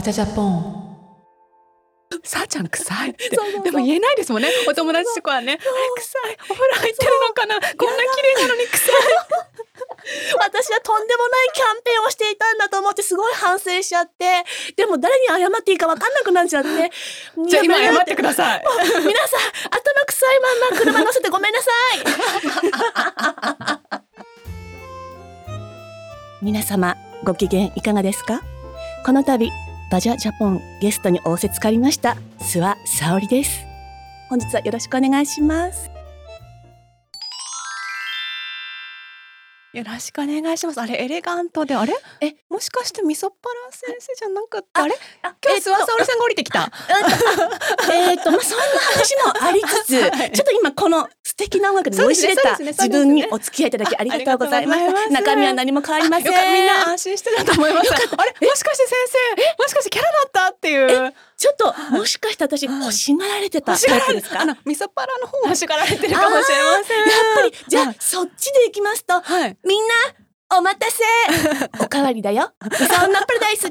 バチャジャポン。さあちゃん臭いって。でも言えないですもんね。お友達とかはね。あれ臭い。お風呂入ってるのかな？こんな綺麗なのに臭い。私はとんでもないキャンペーンをしていたんだと思ってすごい反省しちゃって。でも誰に謝っていいか分かんなくなっちゃって。じゃあ今謝ってください。皆さん頭臭いまんま車乗せてごめんなさい。皆様ご機嫌いかがですか？この度バジャジャポンゲストに仰せつかりました。諏訪沙織です。本日はよろしくお願いします。よろしくお願いします。あれエレガントであれ？え？もしかしてみそっぱら先生じゃなかったああれ？あ今日諏訪沙織さんが降りてきた。えーと、まあ、そんな話もありつつ、はい。ちょっと今この素敵な音楽で酔いしれた自分にお付き合いいただきありがとうございます。ありがとうございます。中身は何も変わりません。みんな安心してたと思います。あれもしかして先生もしかしてキャラだったっていう。ちょっと、もしかして私、はい。欲しがられてた？タイプですかあのみそっぱらの方欲しがられてるかもしれません。やっぱり、じゃあ、はい。そっちで行きますと、はい。みんな、お待たせ。おかわりだよ。そんなパラダイスで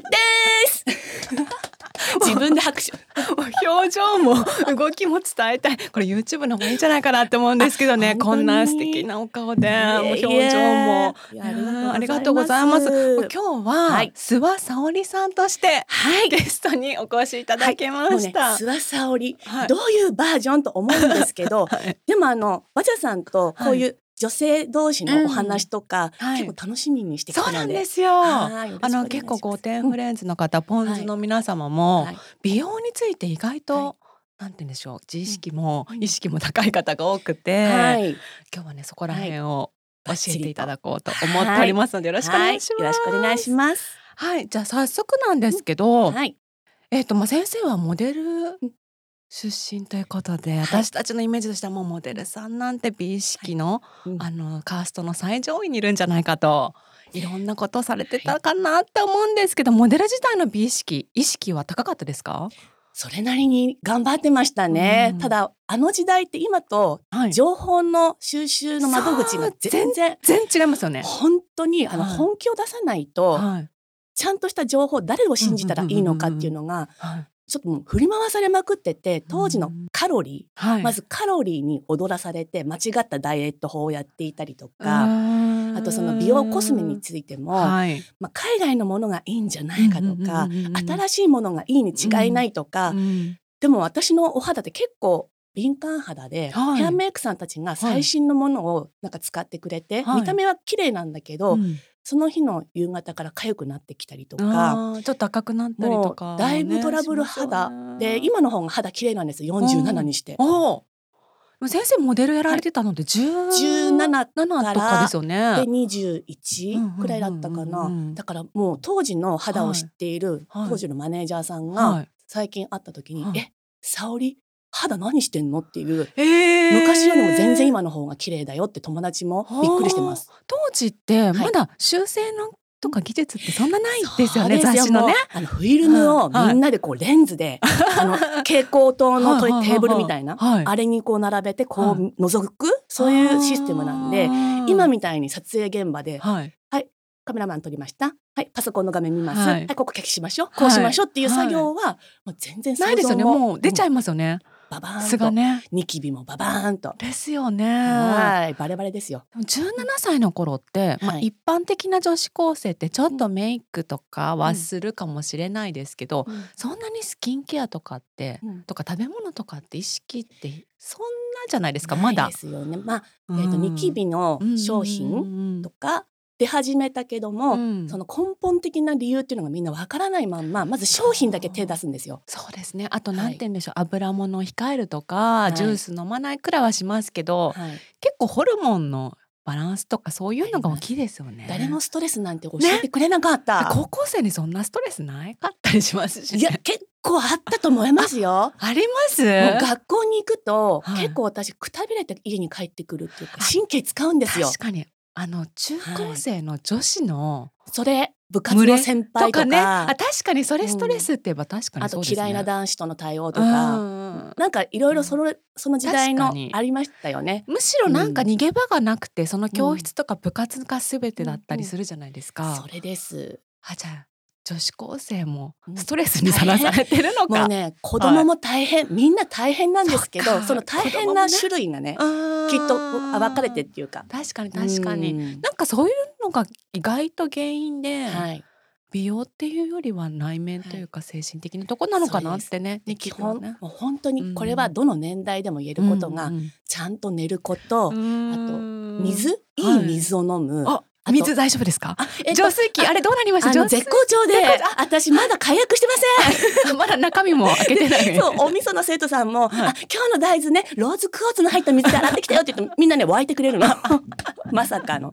す。自分で拍手。表情も動きも伝えたい。これ YouTube の方がいいんじゃないかなって思うんですけどね。あこんな素敵なお顔で。もう表情も。ありがとうございます。今日は、はい。諏訪沙織さんとしてはい。ゲストにお越しいただきました、もうね、諏訪沙織、はい。どういうバージョンと思うんですけど、はい。でもあのバチャさんとこういう女性同士のお話とか、うん。はい。結構楽しみにしてそうなんですよ。あの結構ゴーテンフレンズの方、ポン酢の皆様も、はい。美容について意外と、はなんて言うんでしょう自意識も、意識も高い方が多くて、はい、今日はねそこら辺を教えていただこうと思っておりますので、よろしくお願いします。はい、よろしくお願いします。はい、じゃあ早速なんですけど、はい、えっ、とまあ先生はモデルん出身ということで、私たちのイメージとしてはもうモデルさんなんて美意識の、うん。あのカーストの最上位にいるんじゃないかと。い。ろんなことされてたかなって思うんですけど、モデル自体の美意識意識は高かったですか？それなりに頑張ってましたね。うん。ただあの時代って今とはい。情報の収集の窓口が全然全然違いますよね。本当にあのはい。本気を出さないと、はい。ちゃんとした情報誰を信じたらいいのかっていうのがはいちょっともう振り回されまくってて当時のうんカロリー、はい。まずカロリーに踊らされて間違ったダイエット法をやっていたりとか、ああとその美容コスメについても、はい。まあ、海外のものがいいんじゃないかとか、うんうんうんうん新しいものがいいに違いないとか、うん。でも私のお肌って結構敏感肌で、はい。ヘアメイクさんたちが最新のものをなんか使ってくれて、はい。見た目は綺麗なんだけど、うんその日の夕方から痒くなってきたりとか。ちょっと赤くなったりとか、だいぶトラブル肌、で今の方が肌綺麗なんですよ。47にして。先生モデルやられてたので17 17とかですよね。で21くらいだったかな。だからもう当時の肌を知っているはい。当時のマネージャーさんがはい。最近会った時にはい「え沙織肌何してんの?」っていうえ。ー昔よりも全然今の方が綺麗だよって友達もびっくりしてます。当時ってい。まだ修正のとか技術ってそんなないですよね、そう雑誌のね。あのフィルムをはい。みんなでこうレンズで、あの 蛍光灯のテーブルみたいな、はい。あれにこう並べてこはう覗くそういうシステムなんで、今みみたいに撮影現場ではい。カメラマン撮りました。はい、パソコンの画面見ます。ははいい、ここ消しましょう。こうしましょうっていう作業は、もう全然ないですよね。もう出ちゃいまますよね、ババーンと。素がねニキビもババーンと。ですよねはい、バレバレですよ。でも17歳の頃って、まあ、はい一般的な女子高生ってちょっとメイクとかはするかもしれないですけど、そんなにスキンケアとかって、うんとか食べ物とかって意識ってそんなじゃないですかまだで。すよね。まあ、うんえっ、と、ニキビの商品とか出始めたけども、うんその根本的な理由っていうのがみんなわからないまんま、まず商品だけ手出すんですよ。そうですねあとはいなんて言うんでしょう、油物を控えるとか、いジュース飲まないくらいはしますけど、はい。結構ホルモンのバランスとかそういうのが大きいですよね。誰もストレスなんて教えてくれなかった。高校生にそんなストレスないかったりしますし、ね。いや、結構あったと思いますよ。あります？学校に行くと、はい結構私くたびれて家に帰ってくるっていうか神経使うんですよ確。かにあの中高生の女子のそれ部活の先輩とか。ね。あ確かにそれストレスって言えば確かにあとそうですね。嫌いな男子との対応とうか、んなんかいろいろそのその時代のありましたよね。むしろなんか逃げ場がなくて、その教室とか部活が全てだったりするじゃないですか。それです。あじゃあ女子高生もうん。ストレスにさらされてるのか。もうね子供も大変、みんな大変なんですけどその大変な種類がねあーきっとあ分かれてっていうか。確かに確かに。うん。なんかそういうのが意外と原因で、はい。美容っていうよりは内面というか精神的なとこなのかなってね、ニキ基本。もう本当にこれはどの年代でも言えることが、うん。ちゃんと寝ること、うん水？いはい。い水を飲む、ああと水大丈夫ですか？あえっと浄水器あれどうなりました？絶好調で私まだ解約してま まだ中身も開けてない。せんそうお味噌の生徒さんも、はいあ今日の大豆ねローズクォーツの入った水で洗ってきたよって言ってみんなね湧いてくれるの まさかの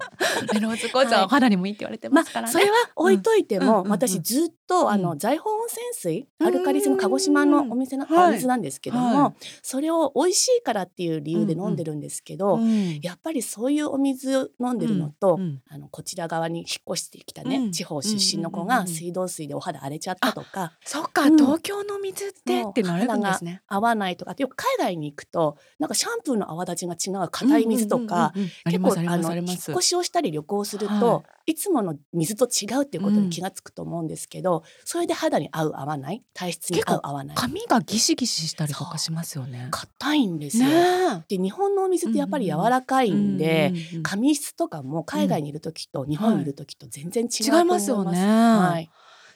メローズコーツはお肌にもいいって言われてまますからね。あそれは置いといても、私ずっとあの、うん。財宝温泉水うん。アルカリスの鹿児島のお店の、はい。お水なんですけども、はそれを美味しいからっていう理由で飲んでるんですけど、うんやっぱりそういうお水飲んでるのと、あのこちら側に引っ越してきたね、うん地方出身の子が水道水でお肌荒れちゃったとか、そっか、うん。東京の水ってってなるんですね。合わないとかよく海外に行くとなんかシャンプーの泡立ちが違う硬い水とか、うんうんうんうん。あの引っ越しをしたり旅行すると、、はいつもの水と違うっていうことに気がつくと思うんですけど、それで肌に合う合わない？体質に合う合わない？髪がギシギシしたりとかしますよね。硬いんですよ。ねで日本のお水ってやっぱり柔らかいんで、うんうんうん髪質とかも海外にいる時と日本にいる時と全然違うと思い違いますよね。はい、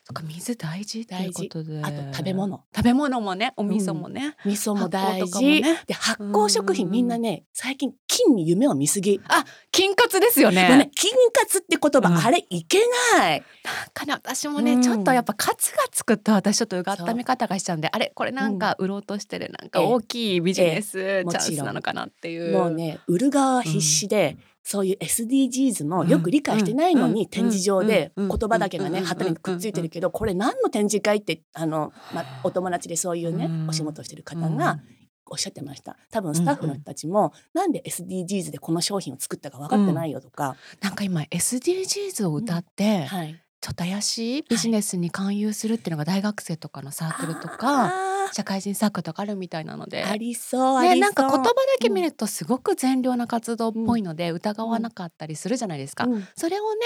そっか水大事っていうことで。あと食べ物。食べ物もね、お味噌もね。味噌も大事、もね。で発酵食品うんみんなね最近菌に夢を見すぎ、あ、金カツですよね。ね菌活って言葉、うん。あれいけない。なんかね私もね、うん。ちょっとやっぱカツがつくと私ちょっとうがった見方がしちゃうんであれこれなんか売ろうとしてるなんかええ。大きいビジネスチえャンスなのかなっていう。もうね売る側は必死で、そういう SDGs もよく理解してないのに、うん。展示場でうん。言葉だけがね、うん。旗にくっついてるけど、これ何の展示会ってあの、ま、お友達でそういうね、うん。お仕事をしてる方がおっしゃってました。多分スタッフの人たちも、なんで SDGs でこの商品を作ったか分かってないよとか、なんか今 SDGs を歌って、はい、ちょっと怪しい？ビジネスに勧誘するっていうのが大学生とかのサークルとかあ社会人サークルとかあるみたいなので。ーありそうありそう、ね、なんか言葉だけ見るとすごく善良な活動っぽいので疑わなかったりするじゃないですか。うん。それをね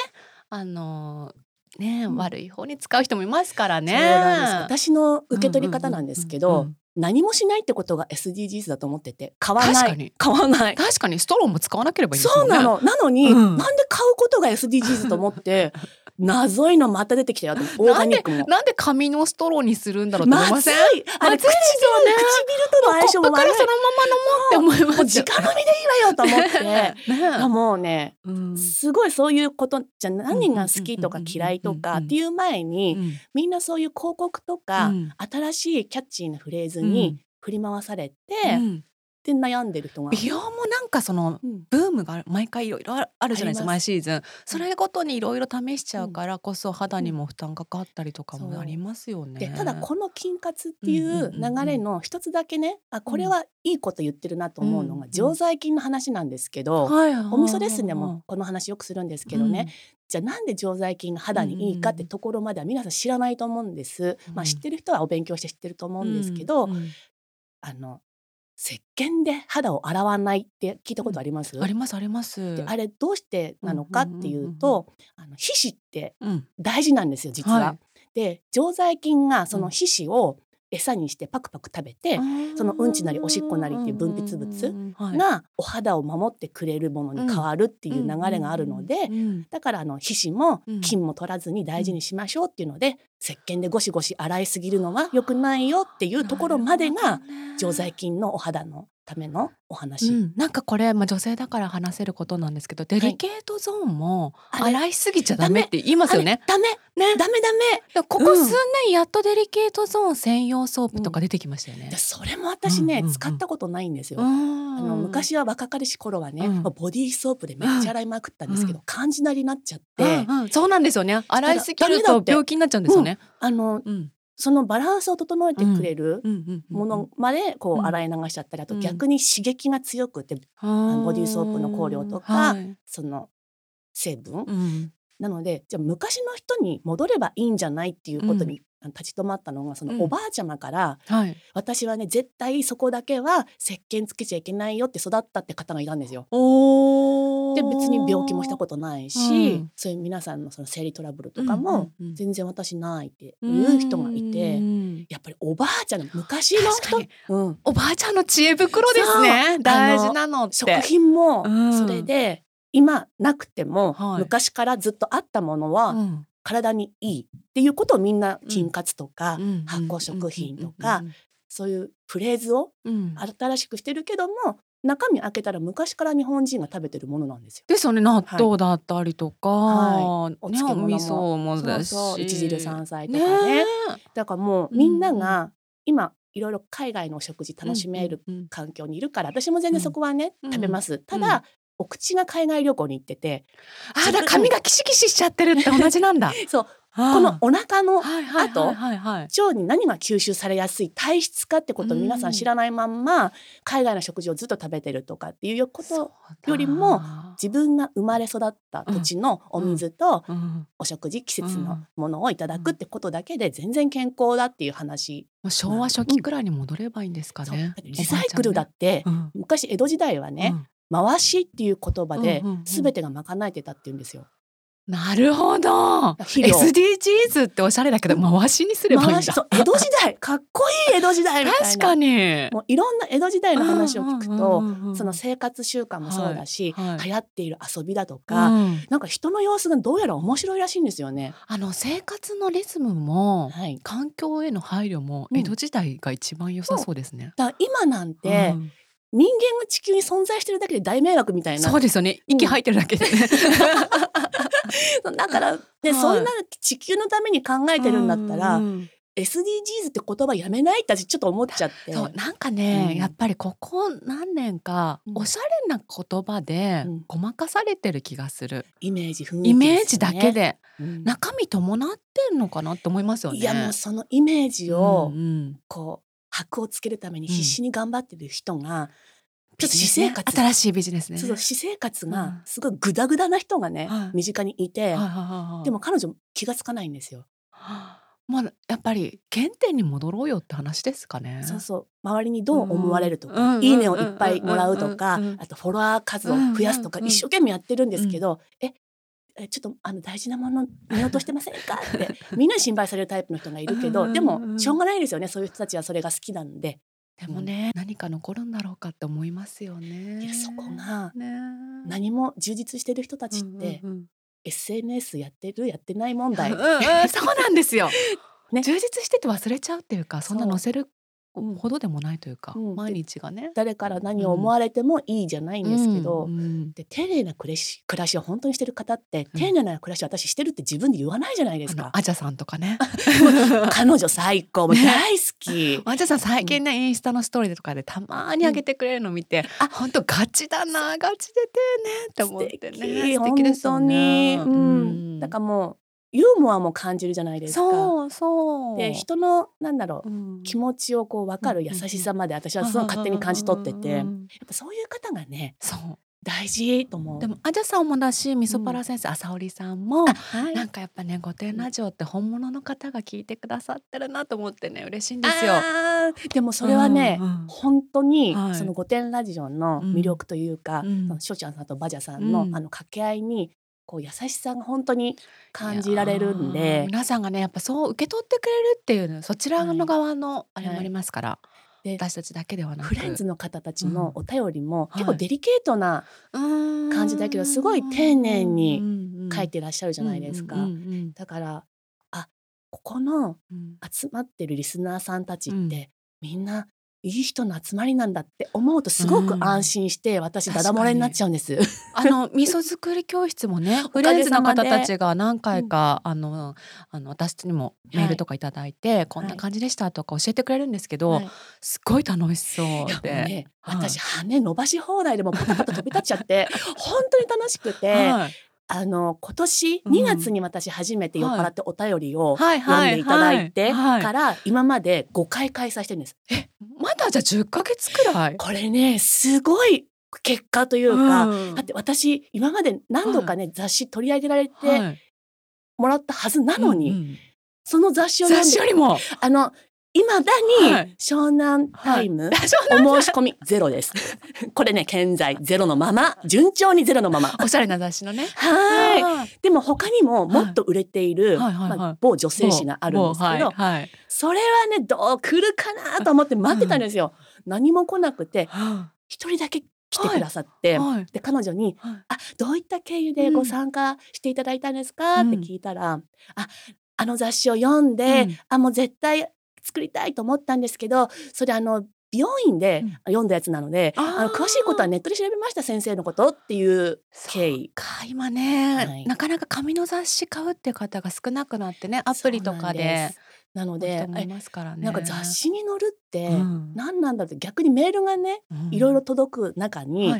あのーね、うん。悪い方に使う人もいますからね。私の受け取り方なんですけどうんうんうんうん何もしないってことが SDGs だと思ってて買わない。買わない。確かにストローも使わなければいいね。そうんなの。なのに、うん。なんで買うことが SDGs と思って謎いのまた出てきたよ。とオーガニックも。なんで紙のストローにするんだろうと思いません？まずい。ですよね。唇との相性も悪い。コップからそのまま飲もうって思いますよ。直飲みでいいわよと思って。もうねうん。すごいそういうことじゃ何が好きとか嫌いとかっていう前にうん。みんなそういう広告とかうん。新しいキャッチーなフレーズに振り回されてうんで悩んでる人が。美容もなんかそのうん。ブームが毎回いろいろあるじゃないですかあります。毎シーズン。それごとにいろいろ試しちゃうからこそ肌にも負担かかったりとかもありますよね。でただこの金活っていうんうんううんうん。流れの一つだけねあこれはいいこと言ってるなと思うのうんうんが常在菌の話なんですけど、はいお味噌レッスンでもこの話よくするんですけどね、じゃあなんで常在菌が肌にいいかってところまでは皆さん知らないと思うんです。まあうん知ってる人はお勉強して知ってると思うんですけど、うんうん。あの石鹸で肌を洗わないって聞いたことあります？ありますあります。であれどうしてなのかっていうと、あの皮脂ってうん大事なんですよ実は。はいで常在菌がその皮脂を餌にしてパクパク食べて、そのうんちなりおしっこなりっていう分泌物はい。がお肌を守ってくれるものに変わるっていう流れがあるので、うんだからあの皮脂もうん。菌も取らずに大事にしましょうっていうので、石鹸でゴシゴシ洗いすぎるのは良くないよっていうところまでが常在菌のお肌のためのお話。うん、なんかこれ、まあ、女性だから話せることなんですけどデリケートゾーンも洗いすぎちゃダメって言いますよね。ダメね。ダメダメ。ここ数年やっとデリケートゾーン専用ソープとか出てきましたよね。で。それも私ね、うんうんうん。使ったことないんですよ。ああの昔は若かりし頃はね、うん。まあボディーソープでめっちゃ洗いまくったんですけど、カンジダになっちゃって、うんうん、そうなんですよね。洗いすぎると病気になっちゃうんですよね。あのうんそのバランスを整えてくれるうんうんうんものまでこううん。洗い流しちゃったりあとうん。逆に刺激が強くてあ。ーボディーソープの香料とかはい。その成分。うん。なのでじゃあ昔の人に戻ればいいんじゃないっていうことに立ち止まったのがそうん。のおばあちゃまからはい、私はね絶対そこだけは石鹸つけちゃいけないよって育ったって方がいたんですよ。おで別に病気もしたことないし、うん。そういう皆さんのその生理トラブルとかもうんうんうん全然私ないっていう人がいて、うんやっぱりおばあちゃんの昔の人うん、おばあちゃんの知恵袋ですね。大事なの食品もうん。それで、今なくても、はい。昔からずっとあったものはうん体にいいっていうことをみんな菌活とか、うん発酵食品とか、そういうフレーズをうん。新しくしてるけども中身開けたら昔から日本人が食べてるものなんですよ。ですよね。納豆だったりとか、はい。おね漬物も。お味噌もだし。そう一汁三菜とかね。だからもうみんなが今いろいろ海外のお食事楽しめる環境にいるから私も全然そこはね、うん食べます。たうん。だ、お口が海外旅行に行っててあだ髪がキシキシしちゃってるって同じなんだ。そう。ここのお腹の後腸に何が吸収されやすい体質かってことを皆さん知らないまんま、海外の食事をずっと食べてるとかっていうことよりも自分が生まれ育った土地のお水とうん。お食事季節のものをいただくってことだけで全然健康だっていう話、昭和初期くらいに戻ればいいんですかね。リサイクルだって、昔江戸時代はね、うん回しっていう言葉でうんうんうん。全てが賄えてたって言うんですよ。なるほど。SDGs っておしゃれだけど回しにすればいいんだ。江戸時代かっこいい江戸時代みたいな。確かに。もういろんな江戸時代の話を聞くと、うんうんうんうんその生活習慣もそうだし、はい。はい流行っている遊びだとか、うん。なんか人の様子がどうやら面白いらしいんですよね。あの生活のリズムもはい、環境への配慮もうん。江戸時代が一番良さそうですね。だから今なんて、うん人間が地球に存在してるだけで大迷惑みたいな。そうですよね。息吐いてるだけで。だから、ねはい。そんな地球のために考えてるんだったら、うん SDGs って言葉やめないって私ちょっと思っちゃって。そうなんかね、うん。やっぱりここ何年か、うん。おしゃれな言葉でうん。ごまかされてる気がする、イメージ雰囲ね、イメージだけでうん。中身伴ってんのかなって思いますよね。いやもうそのイメージをこう箔をつけるために必死に頑張ってる人が、ちょビっと私生活新しいビジネスね。そうそう私生活がうん。すごいグダグダな人がね、はい。身近にいて、はいでも彼女気がつかないんですよ。まあやっぱり原点に戻ろうよって話ですかね。そうそう。周りにどう思われるとか、うんいいねをいっぱいもらうとか、うんうんうんあとフォロワー数を増やすとか、うんうん。うん一生懸命やってるんですけど、ええちょっとあの大事なもの見落としてませんか？ってみんなに心配されるタイプの人がいるけど、うんうんうん。でもしょうがないですよねそういう人たちはそれが好きなんで。でもね、何か残るんだろうかって思いますよね。いやそこがね。何も充実してる人たちって、うんうんうん。SNS やってる？やってない問題、うんうん そうなんですよ。ね。充実してて忘れちゃうっていうか、そんな載せるうんほどでもないというか、うん毎日がね。誰から何を思われてもいいじゃないんですけど、うんうんで丁寧な暮らし暮らしを本当にしてる方って、うん丁寧な暮らしを私してるって自分で言わないじゃないですか。あのアジャさんとかね。彼女最高大好き。アジャさん最近ね、インスタのストーリーとかでたまに上げてくれるの見て、あ本当ガチだなガチでてねって思ってね。素敵ですよね。うん、だからもうユーモアも感じるじゃないですか。そうそう。で人のなんだろう、うん気持ちをこう分かる優しさまで私はすごい勝手に感じ取ってて、やっうんうんうんうんぱそういう方がねそう。大事と思う。でもアジャさんもだし、みそパラ先生、浅織さんも。はいなんかやっぱね、御殿ラジオって本物の方が聞いてくださってるなと思ってね、嬉しいんですよ。でもそれはね、うんうん本当にはいその御殿ラジオの魅力というか、うんそのしょちゃんさんとバジャさんの、うんあの掛け合いにこう優しさが本当に感じられるんで、皆さんがね、やっぱそう受け取ってくれるっていうの、そちらの側のあれもありますから。で私たちだけではなく。フレンズの方たちのお便りもはい。結構デリケートな感感じだけどすごい丁寧に書いてらっしゃるじゃないですか。うんうんうん。だからあここのうん。集まってるリスナーさんたちって、うん。みんないい人の集まりなんだって思うとすごく安心して、私ダダ漏れになっちゃうんです。あの味噌作り教室もね フレンズの方たちが何回か、あのあの私にもメールとかいただいて、こんな感じでしたとか教えてくれるんですけど、はい。すごい楽しそうで、ね、はい私羽伸ばし放題でもパタパタ飛び立っちゃって 本当に楽しくて、はいあの今年うん。2月に私初めて酔っ払ってお便りをはい読んでいただいてはいから今まで5回開催してるんです。まだじゃあ10ヶ月くらい？これねすごい結果というか、うん。だって私今まで何度かね、雑誌取り上げられてはい。もらったはずなのに、うんうん。その雑誌を読んで雑誌よりも？あの未だはいに湘南タイム、お申し込みゼロです。これね、健在ゼロのまま、順調にゼロのまま。おしゃれな雑誌のね。はい。はい。でも他にももっと売れている、某女性誌があるんですけど、はいはいそれはね、どう来るかなと思って待ってたんですよ。何も来なくて、一人だけ来てくださって、はいで、彼女に、はいあ、どういった経由でご参加していただいたんですか、うんって聞いたら、あ、あの雑誌を読んで、うんあ、もう絶対作りたいと思ったんですけど、それあの、美容院でうん。読んだやつなので、あー。あの詳しいことはネットで調べました先生のことっていう経緯。か今ね、はい。なかなか紙の雑誌買うっていう方が少なくなってねアプリとかでなので人もいますからね。なんか雑誌に載るってうん。何なんだって逆にメールがねうん。いろいろ届く中に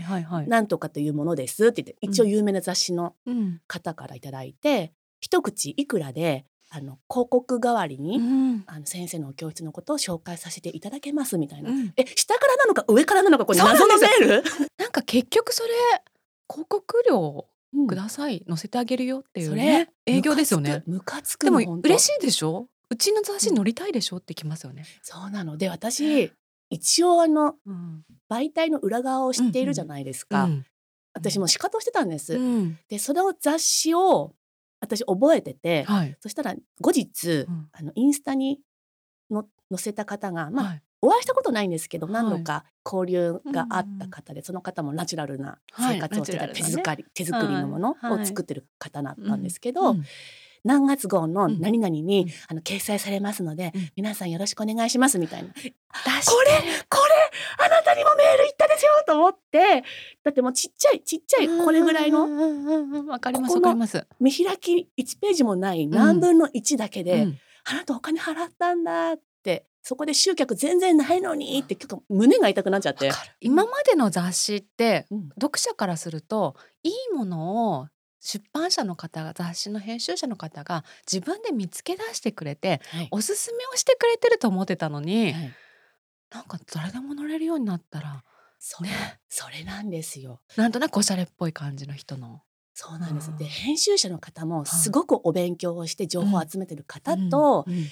なんとかというものですって言って一応有名な雑誌のうん。方からいただいて一口いくらであの広告代わりうにん。あの先生の教室のことを紹介させていただけますみたいな。うん。え下からなのか上からなのかこれ謎のメール？なんか結局それ広告料うん。ください、載せてあげるよっていうそねれ営業ですよね。ムカつくでも嬉しいでしょ？うちの雑誌載りたいでしょってきますよね、そうなの。で私一応あのうん。媒体の裏側を知っているじゃないですか、うん私も仕方をしてたんです、うん。でその雑誌を私覚えてて、はい、そしたら後日、うん。あのインスタにの載せた方が、まあはい。お会いしたことないんですけどはい。何度か交流があった方で、その方もナチュラルな生活をしてた、はい手作り、手作りのものはい。を作ってる方だったんですけど、うん。何月号のうん。何々に、うん。あの掲載されますので、うん。皆さんよろしくお願いしますみたいな。これこれあなたにもメール行ったですよと思ってだってもうちっちゃいちっちゃいこれぐらいのわかりますわかります。見開き1ページもない何分の1だけで、うんあなたお金払ったんだってそこで集客全然ないのにって結構胸が痛くなっちゃって今までの雑誌ってうん読者からするといいものを出版社の方が雑誌の編集者の方が自分で見つけ出してくれてはいおすすめをしてくれてると思ってたのに、はいなんか誰でも乗れるようになったらそれ、それなんですよ。なんとなくおしゃれっぽい感じの人の。そうなんです。あ。ー。で編集者の方もすごくお勉強をして情報を集めてる方と、うんうん。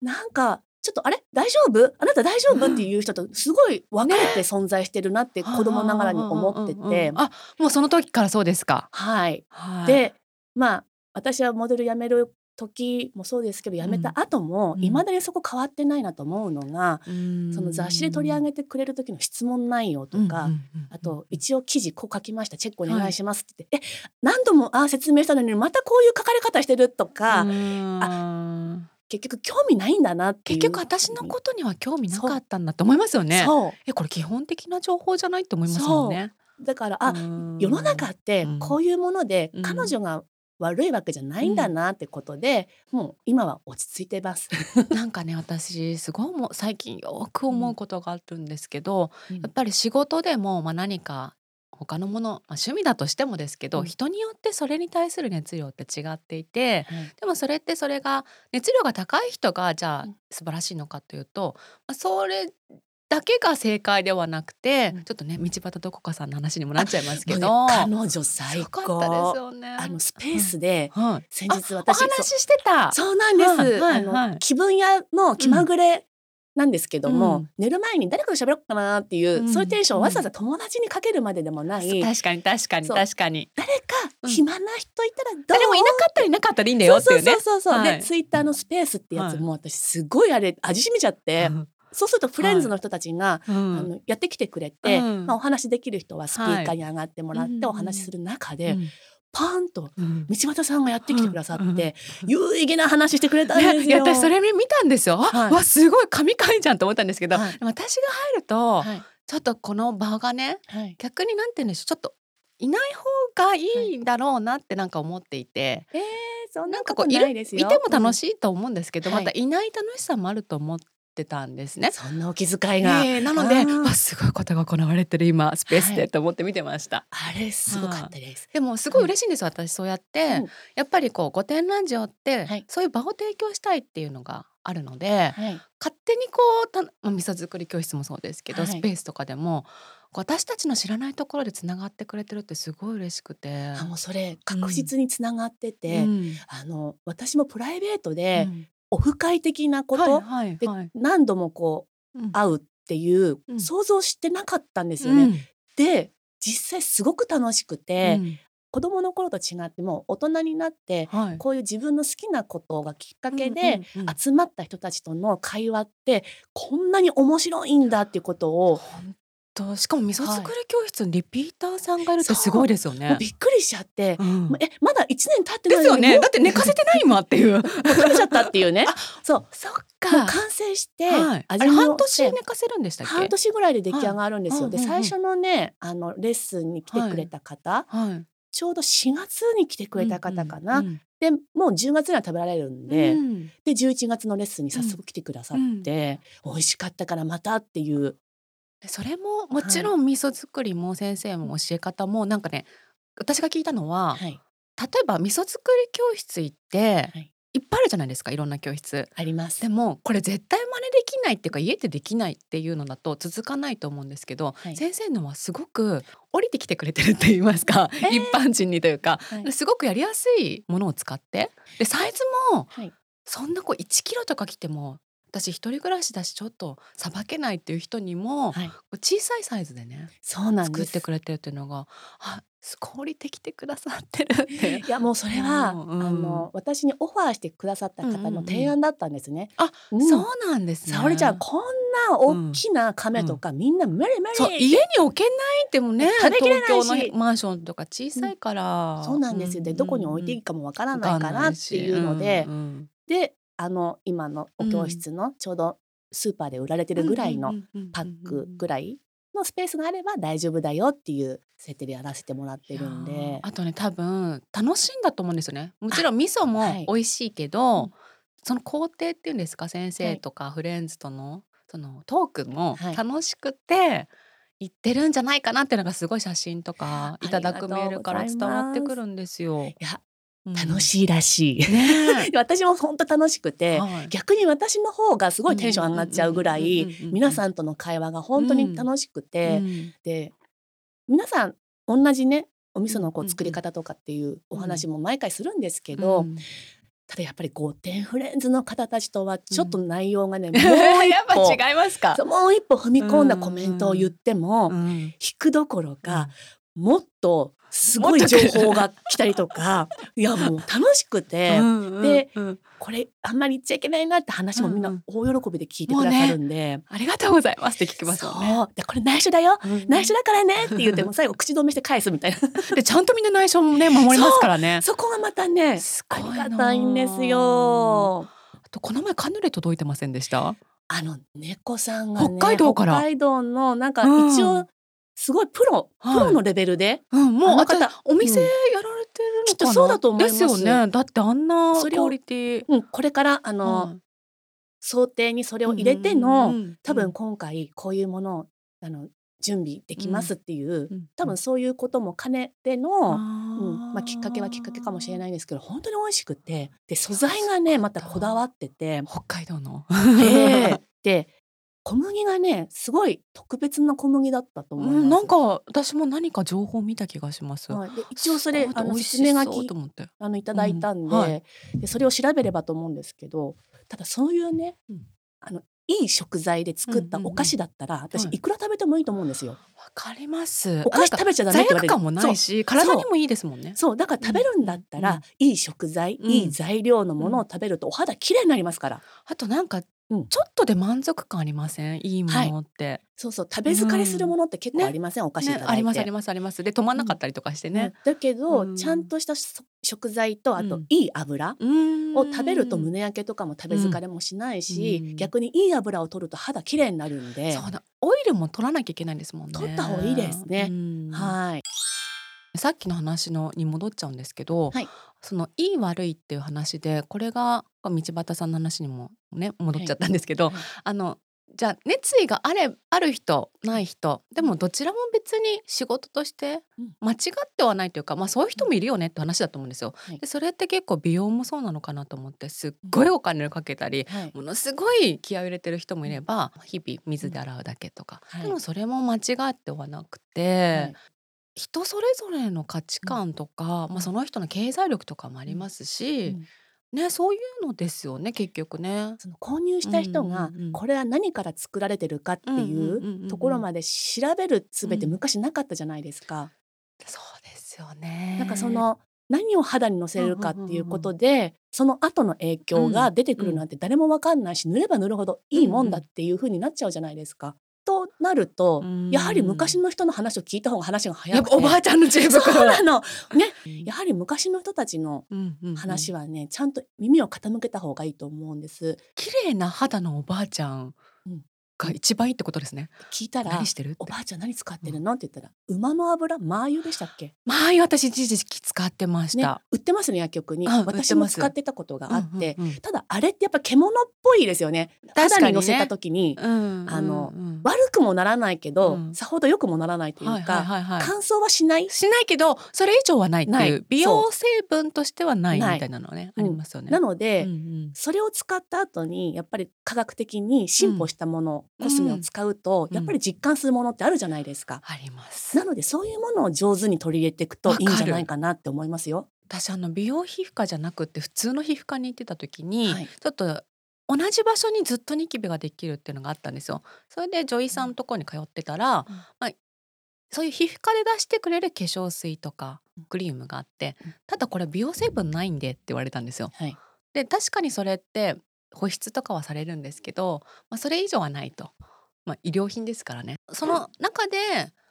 なんかちょっとあれ？大丈夫？あなた大丈夫、うんっていう人とすごい分かれて存在してるなって子供ながらに思ってうんうんうんてうん。あもうその時からそうですか。はい。はい、でまあ私はモデル辞める時もそうですけど辞めた後もうん。いま、未だにそこ変わってないなと思うのが、その雑誌で取り上げてくれる時の質問内容とか、あと一応記事こう書きましたチェックお願いしますって言って、え何度もああ説明したのにまたこういう書かれ方してるとか、あ結局興味ないんだな結局私のことには興味なかったんだって思いますよね。そえこれ基本的な情報じゃないって思いますもんね。う。だからあ、うん。世の中ってうん。こういうもので、うん。彼女が悪いわけじゃないんだなってことで、もう今は落ち着いてます。なんかね私すごいもう最近よく思うことがあるんですけど、うん。やっぱり仕事でも、まあ、何か他のもの、まあ、趣味だとしてもですけど、うん。人によってそれに対する熱量って違っていてはいでもそれってそれが熱量が高い人がじゃあうん。素晴らしいのかというと、まあ、それだけが正解ではなくて、うん。ちょっとね道端どこかさんの話にもなっちゃいますけもど。うね彼女最高ね。あのスペースで、はい、先日あ私お話ししてた。そうなんです、はいはいあの、はい。気分屋の気まぐれなんですけども、うん。寝る前に誰かと喋ろうかなっていう、うん。そういうテンションをわざわざ友達にかけるまででもない、確かに確かに確かに。誰かうん。暇な人いたらどう、誰もいなかったらいなかったらいいんだよっていうね。そうそうそうそう、はい。でツイッターのスペースってやつはい。も私すごいあれ味しめちゃって、うんそうするとフレンズの人たちが、うん。あのやってきてくれて、うん。まあ、お話できる人はスピーカーに上がってもらってはいお話しする中で、うん。パーンとうん。道端さんがやってきてくださって、うん。有意義な話してくれたんですよ。いや私それ見たんですよ。あはい。わすごい神回じゃんと思ったんですけど、はい。私が入ると、はい。ちょっとこの場がねはい。逆になんて言うんでしょうちょっといない方がいいんだろうなってなんか思っていて、えー、そんなことかこういても楽い、しいと思うんですけど、はい。またいない楽しさもあると思ってたんですね。そんなお気遣いが、えーなのでわすごいことが行われてる今スペースはい。でと思って見てました。あれすごかったです。でもすごい嬉しいんですよ、私そうやって、うん。やっぱりこう「御殿ラジオ」って、はい。そういう場を提供したいっていうのがあるので、はい、勝手にこうた、まあ、味噌作り教室もそうですけど、はい。スペースとかでも私たちの知らないところでつながってくれてるってすごい嬉しくて。あもうそれ確実につながってて、うん。あの私もプライベートで、うんオフ会的なこと、で何度もこううん。会うっていううん。想像してなかったんですよね。うん。で実際すごく楽しくて、うん。子供の頃と違ってもう大人になってはい。こういう自分の好きなことがきっかけで集まった人たちとの会話ってこんなに面白いんだっていうことを本当しかも味噌はい作り教室にリピーターさんがいるってすごいですよもうね。びっくりしちゃって、うんえまだ1年経ってですよね。ないのにもうだって寝かせてない今っていう。食べちゃったっていうね あそうそっか。完成して、はい。あ味半年寝かせるんでしたっけ？半年ぐらいで出来上がるんですよ。はいうんうんうんで最初のねあのレッスンに来てくれた方、はい。ちょうど4月に来てくれた方かな。うんうんでもう10月には食べられるんうんで、うんで11月のレッスンに早速来てくださって、美味しかったからまたっていうでそれももちろん味噌作りも先生も教え方もなんかね私が聞いたのは、はい。例えば味噌作り教室行って、はい。いっぱいあるじゃないですかいろんな教室。あります。でもこれ絶対真似できないっていうか家でできないっていうのだと続かないと思うんですけど、はい。先生のはすごく降りてきてくれてるって言いますか、えー。一般人にというか、はい。すごくやりやすいものを使って。でサイズもはい。そんなこう1キロとか来ても私一人暮らしだしちょっとさばけないっていう人にも、はい、小さいサイズでねそうなん。作ってくれてるっていうのがあすごい降りてきてくださってるって。いやもうそれは、うんうん。あの私にオファーしてくださった方の提案だったんですね。あ、うん。そうなんですね。沙織ちゃんこんな大きな亀とか、みんな無理無理家に置けないってもね食べきれないし。東京のマンションとか小さいから、そうなんですよ。で、どこに置いていいかもわからないかなっていうので、であの今のお教室のちょうどスーパーで売られてるぐらいのパックぐらいのスペースがあれば大丈夫だよっていう設定でやらせてもらってるんで。あとね多分楽しいんだと思うんですよね。もちろん味噌もはい。美味しいけど、うん。その工程っていうんですか先生とかフレンズとのそのトークもはい。楽しくて行ってるんじゃないかなっていうのがすごい写真とかあいただくメールから伝わってくるんですよ。いやうん楽しいらしい。ね 私も本当楽しくえて、はい。逆に私の方がすごいテンション上がっちゃうぐらい皆さんとの会話が本当に楽しくて、うん。で皆さん同じねお味噌のこうんうんうんう作り方とかっていうお話も毎回するんですけど、うん。ただやっぱりゴテンフレンズの方たちとはちょっと内容がね、もう や一っぱ歩違いますか？もう一歩踏み込んだコメントを言っても、うん。引くどころかもっとすごい情報が来たりとかいやもう楽しくて、うんでうんうん。これあんまり言っちゃいけないなって話もみんなうんうん。大喜びで聞いてくださるんで。ありがとうございますって聞きますよね。でこれ内緒だよ。うん内緒だからねって言っても最後口止めして返すみたいな。でちゃんとみんな内緒もね守りますからね。そこがまたねあすごいなりがたいんですよ。あとこの前カヌレ届いてませんでした？あの猫さんがね北海道から。北海道のなんかうん。一応すごいプロ、はい。プロのレベルで？うん、もうあの方あとお店うんやられてるのかな、きっとそうだと思いますですよね。だってあんなクオリティ。うん、これからあの、はい想定にそれを入れての、多分今回こういうものをあの準備できますっていう、うん。多分そういうことも兼ねての、あうんまあ、きっかけはきっかけかもしれないんですけど本当に美味しくて。で素材がねまたこだわってて。北海道の。ええ。で小麦がねすごい特別な小麦だったと思います。うんなんか私も何か情報見た気がします。はい、で一応それあの説明書きそうと思って。あのいただいたんで,、うんはいでそれを調べればと思うんですけどただそういうね、うんあのいい食材で作ったうんうんうんお菓子だったら、私はいいくら食べてもいいと思うんですよ。わかります。お菓子食べちゃダメって言われる罪悪感もないし、体にもいいですもんね。そうだから食べるんだったら、うんいい食材、うんいい材料のものを食べるとお肌綺麗になりますから。あとなんかちうんょっとで満足感ありません？いいものって。そうそう食べ疲れするものって結構ありません、お菓子い。ねありますありますあります。で止まんなかったりとかしてね。だけど、うんちゃんとしたそ食材とあとうんいい油うんを食べると胸焼けとかも食べ疲れもしないし、うん逆にいい油を取ると肌綺麗になるんで、そうだ。オイルも取らなきゃいけないんですもんね。取った方がいいですねうんはいさっきの話のに戻っちゃうんですけど、はいそのいい悪いっていう話でこれが道端さんの話にもね戻っちゃったんですけど、はい。あのじゃあ熱意があれある人ない人でもどちらも別に仕事としてうん。間違ってはないというか、まあ、そういう人もいるよねって話だと思うんですよ。はい。でそれって結構美容もそうなのかなと思ってすっごいお金をかけたり、はい。ものすごい気合を入れてる人もいれば日々水で洗うだけとか、はい。でもそれも間違ってはなくて、はい人それぞれの価値観とか、まあ、その人の経済力とかもありますし、うん。ねそういうのですよね結局ね。その購入した人がこれは何から作られてるかっていううんところまで調べる術ってうん昔なかったじゃないですか。そうですよね。なんかその何を肌にのせるかっていうことで、その後の影響が出てくるなんて誰もわかんないし、塗れば塗るほどいいもんだっていう風になっちゃうじゃないですか。となると、うん。やはり昔の人の話を聞いた方が話が早くて。ぱおばあちゃんの知恵そう袋なの。ね。うん。やはり昔の人たちの話はね、ちゃんと耳を傾けた方がいいと思うんです。綺麗な肌のおばあちゃんうんが一番いいってことですね。聞いたら何してるっておばあちゃん何使ってるの？って言ったら馬の油？マー油でしたっけ？まあ私一時期使ってましねた。、売ってますね薬局に。私も使ってたことがあって、うんうんただあれってやっぱ獣っぽいですよね。肌に乗せた時にうんあのうん。うん悪くもならないけど、うん。さほど良くもならないというか、はいはいはいはい。乾燥はしない？しないけどそれ以上はないってない。いう美容成分としてはないみたいなのねう。んありますよね。なので、うんうん。それを使った後にやっぱり科学的に進歩したもの、うんコスメを使うと、うんやっぱり実感するものってあるじゃないですか。あります。なのでそういうものを上手に取り入れていくといいんじゃないかなって思いますよ。私あの美容皮膚科じゃなくて普通の皮膚科に行ってた時に、はいちょっと同じ場所にずっとニキビができるっていうのがあったんですよ。それで女医さんのところに通ってたら、うんまあ、そういう皮膚科で出してくれる化粧水とかうんクリームがあってうんただこれ美容成分ないんでって言われたんですよ。はい、で確かにそれって保湿とかはされるんですけど、まあ、それ以上はないと。まあ、医療品ですからね。その中で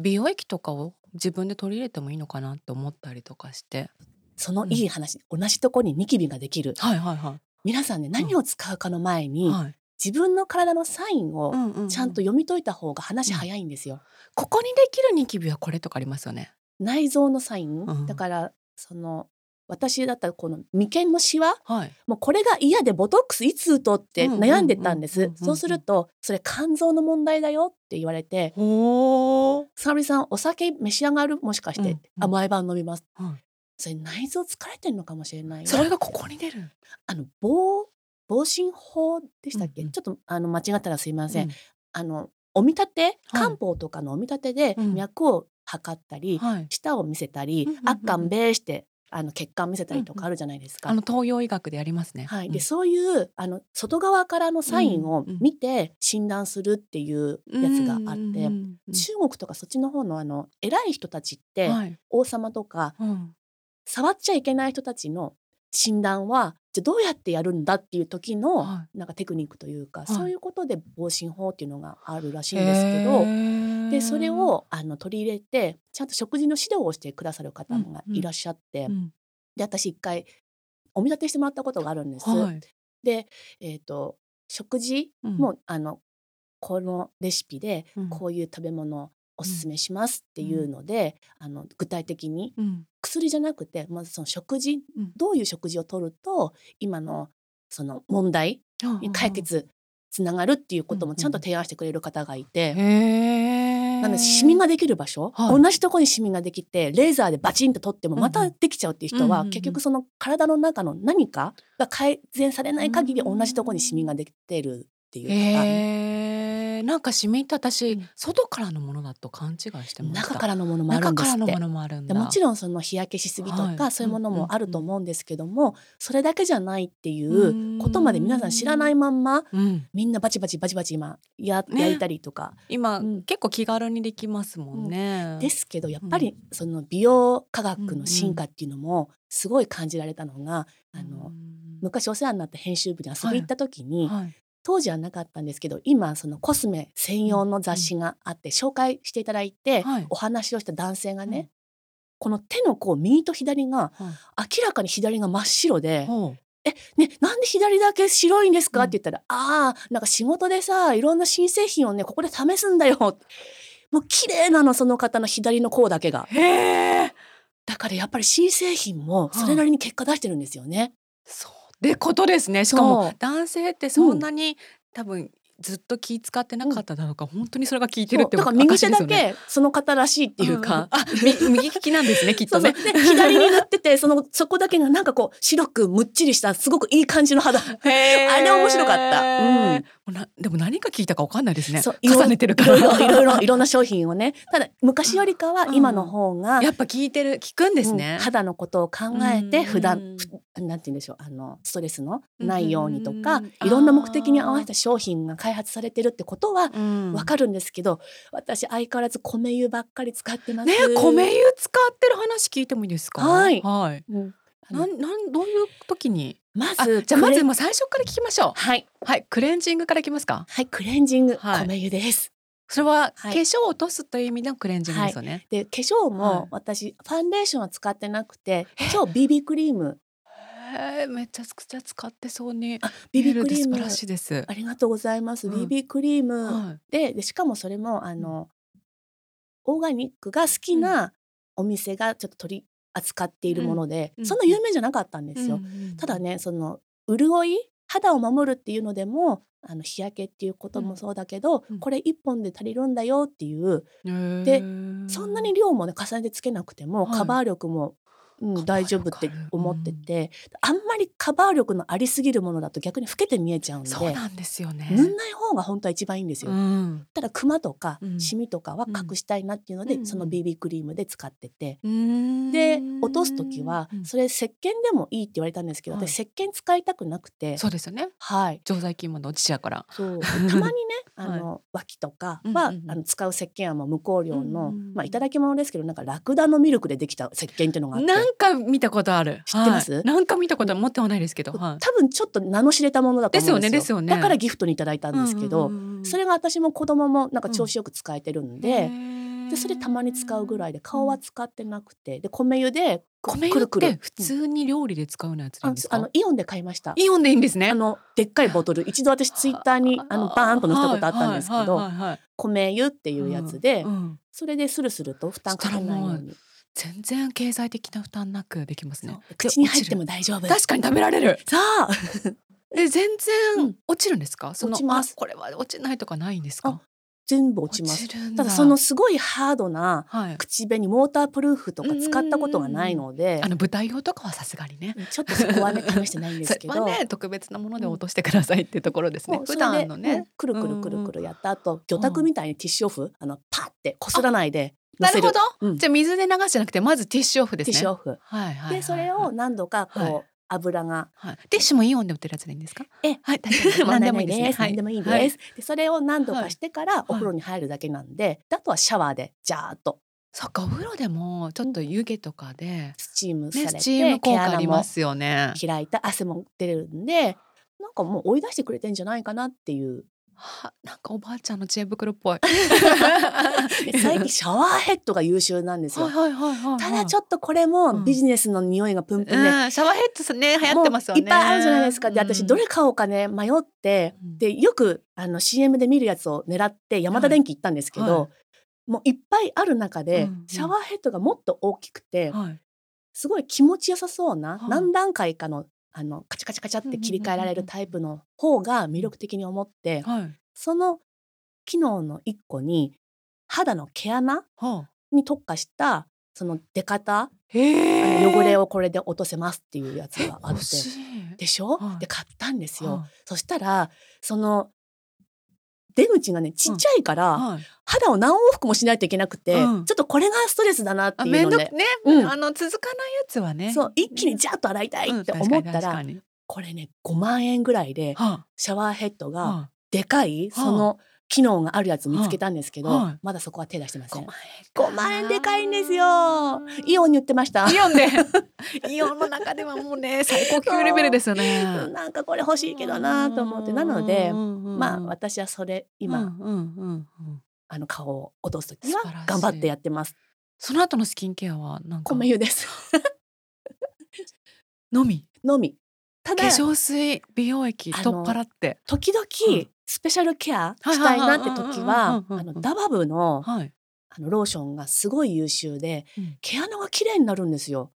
美容液とかを自分で取り入れてもいいのかなって思ったりとかして。そのいい話、同じとこにニキビができる。はいはいはい。皆さんね何を使うかの前に、はい。自分の体のサインをうんうんうん。ちゃんと読み解いた方が話早いんですよ。ここにできるニキビはこれとかありますよね。内臓のサイン、うん。だからその私だったらこの眉間のシワはい。もうこれが嫌でボトックスいつ打とうって悩んでたんです。そうするとそれ肝臓の問題だよって言われてほー。「沙織さんお酒召し上がる？もしかして」うんうん。あ毎晩飲みます」はい。それ内臓疲れてんのかもしれないよ。それがここに出る？あの防防振法でしたっけ、うんうん。ちょっとあの間違ったらすいません、うん。あのお見立て漢方とかのお見立てでうん。脈を測ったり、はい。舌を見せたり、うんあっかんべーしてあの血管見せたりとかあるじゃないですか。あの東洋医学でやりますね。はい、うんでそういうあの外側からのサインをうんうん見て診断するっていうやつがあって、うんうんうん中国とかそっちの方のあの偉い人たちって、はい。王様とかうん触っちゃいけない人たちの診断はじゃあどうやってやるんだっていう時の、はなんかテクニックというか、い。そういうことで防振法っていうのがあるらしいんですけど、でそれ、をあの取り入れてちゃんと食事の指導をしてくださる方がいらっしゃって、へーうん。で私一回お見立てしてもらったことがあるんです。はい。で、えー、と食事うん。も、あのこのレシピでうん。こういう食べ物をおすすめしますっていうので、あの具体的にうん。薬じゃなくてまずその食事うん。どういう食事をとると今のその問題に解決つながるっていうこともちゃんと提案してくれる方がいて。なのでシミができる場所、はい。同じところにシミができてレーザーでバチンと取ってもまたうんうん。できちゃうっていう人は、うんうんうん。結局その体の中の何かが改善されない限りうん。同じところにシミができてるっていうか、へえ。なんかシミって私、うん。外からのものだと勘違いしてました。中からのものもある中んですって。からのも。のもあるんだ。でもちろんその日焼けしすぎとか、はい。そういうものもあると思うんですけども、それだけじゃないっていうことまで皆さん知らないまんまうん、みんなバチバチバチバチ今や,、ね焼いたりとか。今、うん。結構気軽にできますもんね。ですけどやっぱりその美容科学の進化っていうのもすごい感じられたのが、あの昔お世話になった編集部に遊び行った時に、はい、当時はなかったんですけど今そのコスメ専用の雑誌があって紹介していただいて、はい。お話をした男性がね、うんこの手のこう右と左がはい。明らかに左が真っ白でほ「えねなんで左だけ白いんですか?」うん。って言ったら「ああなんか仕事でさいろんな新製品をねここで試すんだよ」もう綺麗なのその方の左の甲だけが。う。へえ。だからやっぱり新製品もそれなりに結果出してるんですよね。そうってことですね。しかも男性ってそんなに、多分ずっと気使ってなかっただろうから、本当にそれが効いてるってそう。だから右手だけその方らしいっていうか、ん。あみ右利きなんですねきっとそうそう。ね。で左に塗っててそのそこだけがなんかこう白くむっちりしたすごくいい感じの肌。あれ面白かった。うんでも何か聞いたかわかんないですね。そう重ねてるかいろいろら。いろいろいろんな商品をね。ただ昔よりかは今の方が、やっぱ聞いてる聞くんですうんね。肌のことを考えてうん。普段ふなんて言うんでしょうあのストレスのないようにとか、うんいろんな目的に合わせた商品が開発されてるってことはうん。わかるんですけど、私相変わらず米油ばっかり使ってます。ね米油使ってる話聞いてもいいですか？はい。はい。うんなんなんどういう時に？あまずじゃあまずもう最初から聞きましょう。はい。はいクレンジングからいきますか？はいクレンジング、はい。米油です。それは化はい。粧を落とすという意味のクレンジングですよね、で化粧はい。も私、ファンデーションは使ってなくて今日 BB クリーム。へえめちゃくちゃ使ってそうにあ見え BB クリームるで素晴らしいです。ありがとうございます、うん。BB クリーム。はででしかもそれもあの、オーガニックが好きなお店がちょっと取り扱っているもので、うん。そんな有名じゃなかったんですよ。ただねその潤い肌を守るっていうのでもあの日焼けっていうこともそうだけど、うん。これ一本で足りるんだよっていう。でそんなに量もね重ねてつけなくても、はい。カバー力も、うん、大丈夫って思ってて、あんまりカバー力のありすぎるものだと逆に老けて見えちゃうんでそうなんですよね。塗んない方が本当は一番いいんですよ。うん。ただクマとかうん。シミとかは隠したいなっていうので、うん。その BB クリームで使ってて、うん。で落とす時はうん。それ石鹸でもいいって言われたんですけど、はい。私石鹸使いたくなくて。そうですよね。はい。常在菌まで落ちちゃうから。そう。たまにねあの、脇とかは、うんうんうん。あの使う石鹸はもう無香料の、うんうんうんまあいただき物ですけどなんかラクダのミルクでできた石鹸っていうのがあって。なんか見たことある。知ってます？はい。なんか見たことは持ってはないですけどはい。多分ちょっと名の知れたものだと思うんですよ。ですよねですよね。だからギフトにいただいたんですけど、うんうんうんうん。それが私も子供もなんか調子よく使えてるんで、へーでそれたまに使うぐらいで顔は使ってなくてで米油で米油って普通に料理で使うのやつでいいあんですか？あのイオンで買いました。イオンでいいんですね。あのでっかいボトル一度私ツイッターにあのバーンと載せたことあったんですけど、米油っていうやつで、うんうん。それでスルスルと負担かけないように全然経済的な負担なくできますね。そう。口に入ってもも大丈夫。確かに食べられる。そう。え全う然ん。落ちるんですか？その落ちます。あこれは落ちないとかないんですか？全部落ちます。ただそのすごいハードなはい。口紅ウォータープルーフとか使ったことがないのであの舞台用とかはさすがにね。ちょっとそこはね試してないんですけど。ね特別なもので落としてくださいっていうところですね、うん。段のね、くるくるくるくるるやった後魚拓みたいにティッシュオフあのパッてこすらないでなるほど、うん。じゃあ水で流してなくてまずティッシュオフですね。ティッシュオフ。はいはいはいはい。でそれを何度かこう、はい。油が。はい、ティッシュもイオンで売ってるやつでいいんですか？え。はい 何でもいい何ですす。ねで何でもいいです、はい。でそれを何度かしてからい。お風呂に入るだけなんで、であとはシャワーでジャーっと。そっかお風呂でもちょっと湯気とかで、スチームされね、て、スチーム効果ありますよね。開いた汗も出るんでなんかもう追い出してくれてんじゃないかなっていうはなんかおばあちゃんの知恵袋っぽい。で最近シャワーヘッドが優秀なんですよ。ただちょっっとこれうんもビジネスの匂いがプンプンで、うん、シャワーヘッドね流行ってますよね。いっぱいあるじゃないですか。で、私どれか。買おうかね迷って、うんでよくあの CM で見るやつを狙って山田電機行ったんですけど、はいはいもういっぱいある中で、うんうんシャワーヘッドがもっと大きくて、はい。すごい気持ちよさそうな、はい何段階かのあのカチャカチャカチャって切り替えられるタイプの方が魅力的に思って、はい。その機能の一個に肌の毛穴はあ。に特化したその出方、汚れをこれで落とせますっていうやつがあって。でしょ、はいで買ったんですよ。はそしたらその出口がねちっちゃいから、はい。肌を何往復もしないといけなくて、うん。ちょっとこれがストレスだなってあ、いうので、ね、うん。あの続かないやつはね。そう一気にジャッと洗いたいって思ったら、これね5万円ぐらいでシャワーヘッドあがはでかい、はあ。その機能があるやつ見つけたんですけど、はいまだそこは手出してませ5ん。万円か。5万円でかいんですよ。イオンに売ってました。イオンで イオンの中ではもうね最高級レベルですよね。なんかこれ欲しいけどなと思ってなので、まああ私はそれ今、あの顔を落とす時は頑張ってやってます。その後のスキンケアはなんか？米油です。のみ？のみ。ただ化粧水美容液取っ払って時々うんスペシャルケアはいしたいなって時はダバブのはい、あのローションがすごい優秀でうん。毛穴が綺麗になるんですよ。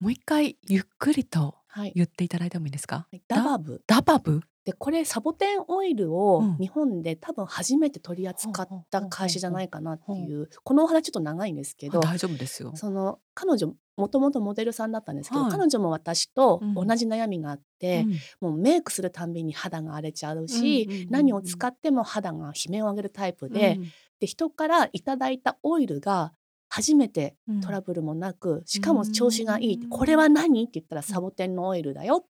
もう一回ゆっくりとはい。言っていただいてもいいですか？ダバブ。ダバブ？でこれサボテンオイルをうん。日本で多分初めて取り扱った会社じゃないかなっていうこのお話ちょっと長いんですけど大丈夫ですよ。その彼女もともとモデルさんだったんですけど、はい。彼女も私とうん。同じ悩みがあって、うん。もうメイクするたんびに肌が荒れちゃうし、うんうんうんうん。何を使っても肌が悲鳴を上げるタイプで,、で人からいただいたオイルが初めてうんトラブルもなく、しかも調子がいいうん。これは何？って言ったらサボテンのオイルだよ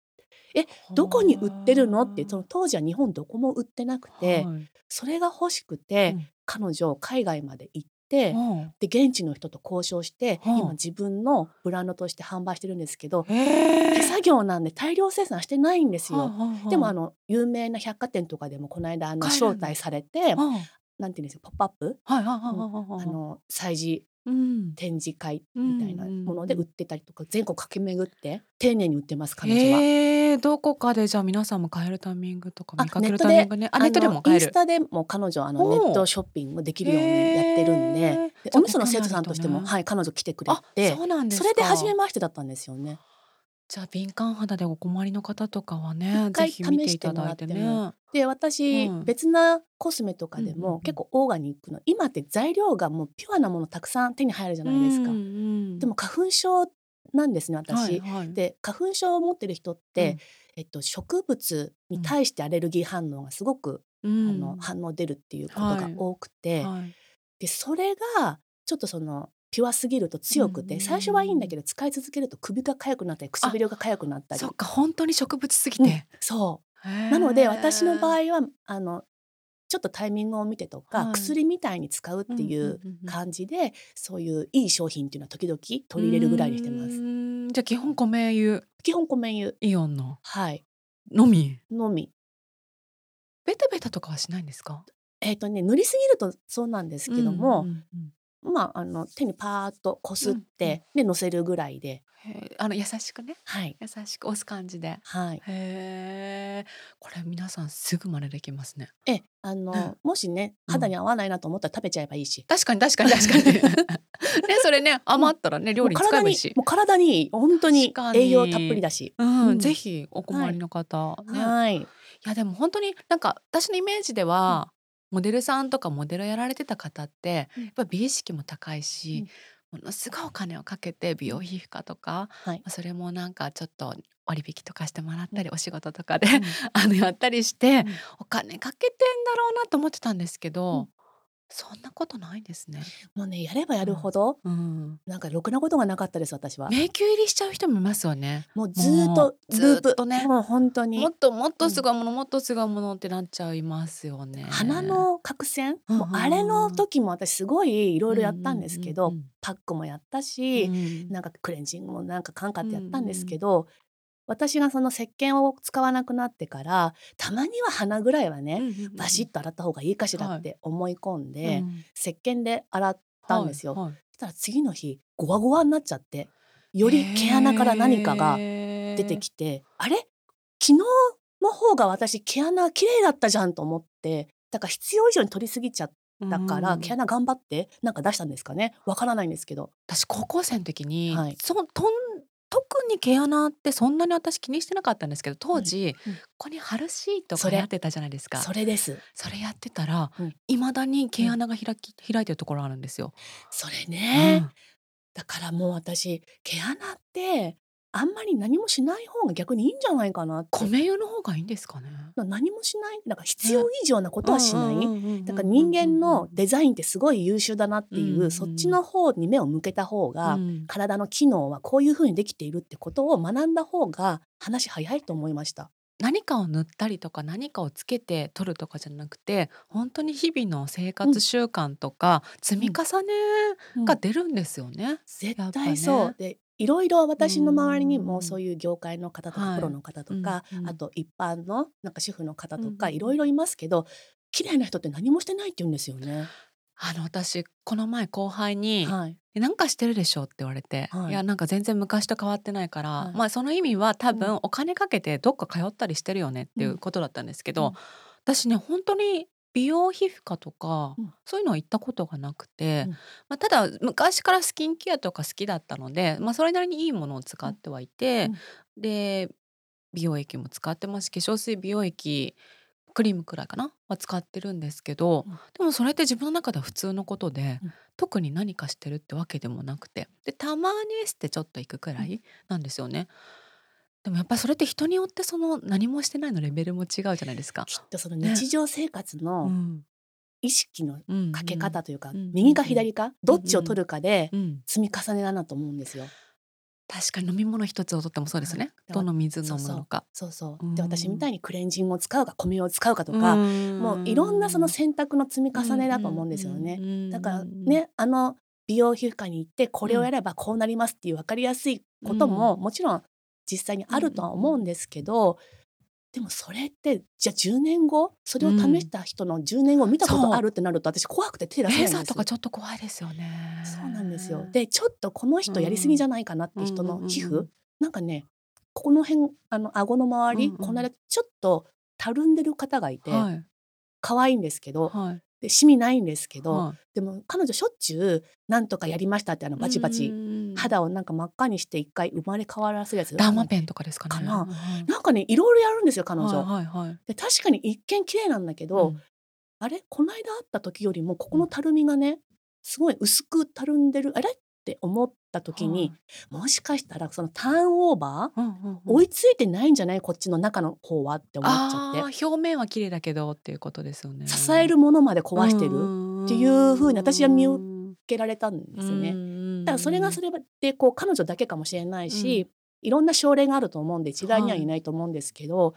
どこに売ってるの？ってその当時は日本どこも売ってなくて、はい。それが欲しくて、うん。彼女海外まで行って、うんで現地の人と交渉して、はあ。今自分のブランドとして販売してるんですけど、へ手作業なんで大量生産してないんですよ。でもあのの有名な百貨店とかでもこの間あの招待されてはいなんていうんですかポップアップ？はいはいはいあの催事うん展示会みたいなものでうん売ってたりとか全国駆け巡って丁寧に売ってます彼女は。へえどこかでじゃあ皆さんも買えるタイミングとかあ見かけるタイミングね。あネットでも買える。インスタでも彼女あのネットショッピングできるようにやってるんでへー。お味噌の生徒さんとしても、ねはい、彼女来てくれあてそうなんですか。それで初めましてだったんですよね。じゃあ敏感肌でお困りの方とかはねぜ一回ひ見ていただいてね。試してもらで私、うん。別なコスメとかでうんうんうん。も結構オーガニックの今って材料がもうピュアなものたくさん手に入るじゃないですか。うんうんでも花粉症なんですね私。はいはい。で花粉症を持ってる人って、うん。えっと、植物に対してアレルギー反応がすごく、うん。あの反応出るっていうことがはい。多くて、はい。でそれがちょっとそのピュアすぎると強くて、うん最初はいいんだけど使い続けると首が痒くなったり唇が痒くなったり。そっか本当に植物すぎうんて、そう。なので私の場合はあのちょっとタイミングを見てとか、はい。薬みたいに使うっていううんうんうんうん。感じで、そういういい商品っていうのは時々取り入れるぐらいにしてまうす。じゃあ基本米油。基本米油。イオンの。はい。のみ？のみ。ベタベタとかはしないんですか？えっ、とね塗りすぎるとそうなんですけどもうん、うんうんまああの手にパーッとこすって、で乗せるぐらいで。あの優しくね。はい。優しく押す感じで。はい。へえこれ皆さんすぐ真似できますね。えあの、もしねうん肌に合わないなと思ったら食べちゃえばいいし、確かに確かに確かに。ねそれね 余ったらね料理に使えばいいし。もう体に本当に栄養たっぷりだし、うん、うん。ぜひお困りの方、ね。はい。いやでも本当になんか私のイメージでは、モデルさんとかモデルやられてた方って、うん。やっぱ美意識も高いし、ものすごいお金をかけて美容皮膚科とか、はい。まあそれもなんかちょっと割引とかしてもらったり、お仕事とかで、うん。あのやったりして、うん。お金かけてんだろうなと思ってたんですけど、うんそんなことないんですね。もうねやればやるほど、うん、なんかろくなことがなかったです私は。迷宮入りしちゃう人もいますよね。もうずーっともうループずーっとね。もう本当に。もっともっとすごいもの、もっとすごいものってなっちゃいますよね。鼻の角栓、うんもうあれの時も私すごいいろいろやったんですけど、うんうんうんパックもやったし、うん。なんかクレンジングもなんかカンカってやったんですけど、私がその石鹸を使わなくなってからたまには鼻ぐらいはね、うんうんうんバシッと洗った方がいいかしらって思い込んで、うん石鹸で洗ったんですよ。はいはい。そしたら次の日ゴワゴワになっちゃってより毛穴から何かが出出てきて、あれ？昨日の方が私毛穴綺麗だったじゃんと思ってだから必要以上に取りすぎちゃったから、毛穴頑張ってなんか出したんですかね？わからないんですけど。私高校生の時に、はい。そとん特に毛穴ってそんなに私気にしてなかったんですけど当時、うん。ここに貼るシートそれがやってたじゃないですか。それです。それやってたらうん。いま、未だに毛穴が開き、開いてるところあるんですよ。それね、うん。だからもう私毛穴ってあんまり何もしない方が逆にいいんじゃないかな米油の方がいいんですかね。何もしない？なんか必要以上なことはしない、だだから人間のデザインってすごい優秀だなっていう、うんうんそっちの方に目を向けた方が、体の機能はこういう風にできているってことを学んだ方が話早いと思いました。何かを塗ったりとか何かをつけて取るとかじゃなくて本当に日々の生活習慣とか積み重ねが出るんですよね。絶やっぱね。対そう、でいろいろ私の周りにうん。もそういう業界の方とかはい。プロの方とか、あと一般のなんか主婦の方とかいろいろいますけど綺麗な人って何もしてないって言うんですよね。あの私この前後輩にはい、「なんかしてるでしょ」って言われて「はいいやなんか全然昔と変わってないから、はい。まあその意味は多う分お金かけてどっか通ったりしてるよねっていうことだったんですけど、うん。私ね本当に美容皮膚科とか、うん。そういうのは行ったことがなくて、うん。まあ、ただ昔からスキンケアとか好きだったので、まあ、それなりにいいものを使ってはいて、で美容液も使ってますし化粧水美容液クリームくらいかなは使ってるんですけど、うん。でもそれって自分の中では普通のことで、うん。特に何かしてるってわけでもなくてでたまにエステちょっと行くくらいなんですよね。でもやっぱりそれって人によってその何もしてないのレベルも違うじゃないですか。きっとその日常生活の、うん。意識のかけ方というか、うんうん右か左か、どっちを取るかでうん積み重ねだなと思うんですよ。確かに飲み物一つをとってもそうですね。はいどの水飲むのか。そうそう。うん。で私みたいにクレンジングを使うか米を使うかとか、もういろんなその選択の積み重ねだと思うんですよね。ねだからねあの美容皮膚科に行ってこれをやればこうなりますっていう分かりやすいことも、もちろん実際にあるとは思うんですけど、でもそれってじゃあ10年後それを試した人の10年後見たことあるってなると私怖くて手出せないんですとかちょっと怖いですよね。そうなんですよ。でちょっとこの人やりすぎじゃないかなって人の皮膚、うんうんうんなんかねこの辺あの顎の周り、うんうん。この間ちょっとたるんでる方がいて、はい。可愛いんですけど、はいでシミないんですけど、はでも彼女しょっちゅうなんとかやりましたってあのいバチバチ、うん肌をなんか真っ赤にして一回生まれ変わらせるやつダーマペンとかですかね。かな。はいなんかねいろいろやるんですよ彼女、はいはいはい。で確かに一見綺麗なんだけど、うん。あれ？この間会った時よりもここのたるみがねすごい薄くたるんでる。あれ？って思った時に、もしかしたらそのターンオーバー、はいうんうんうん。追いついてないんじゃない？こっちの中の方はって思っちゃって。表面は綺麗だけどっていうことですよね。支えるものまで壊してるっていう風に私は見受受けられたんですよね。ねだからそれがそれでこう彼女だけかもしれないし、いろんな症例があると思うんで一概にはいないと思うんですけど、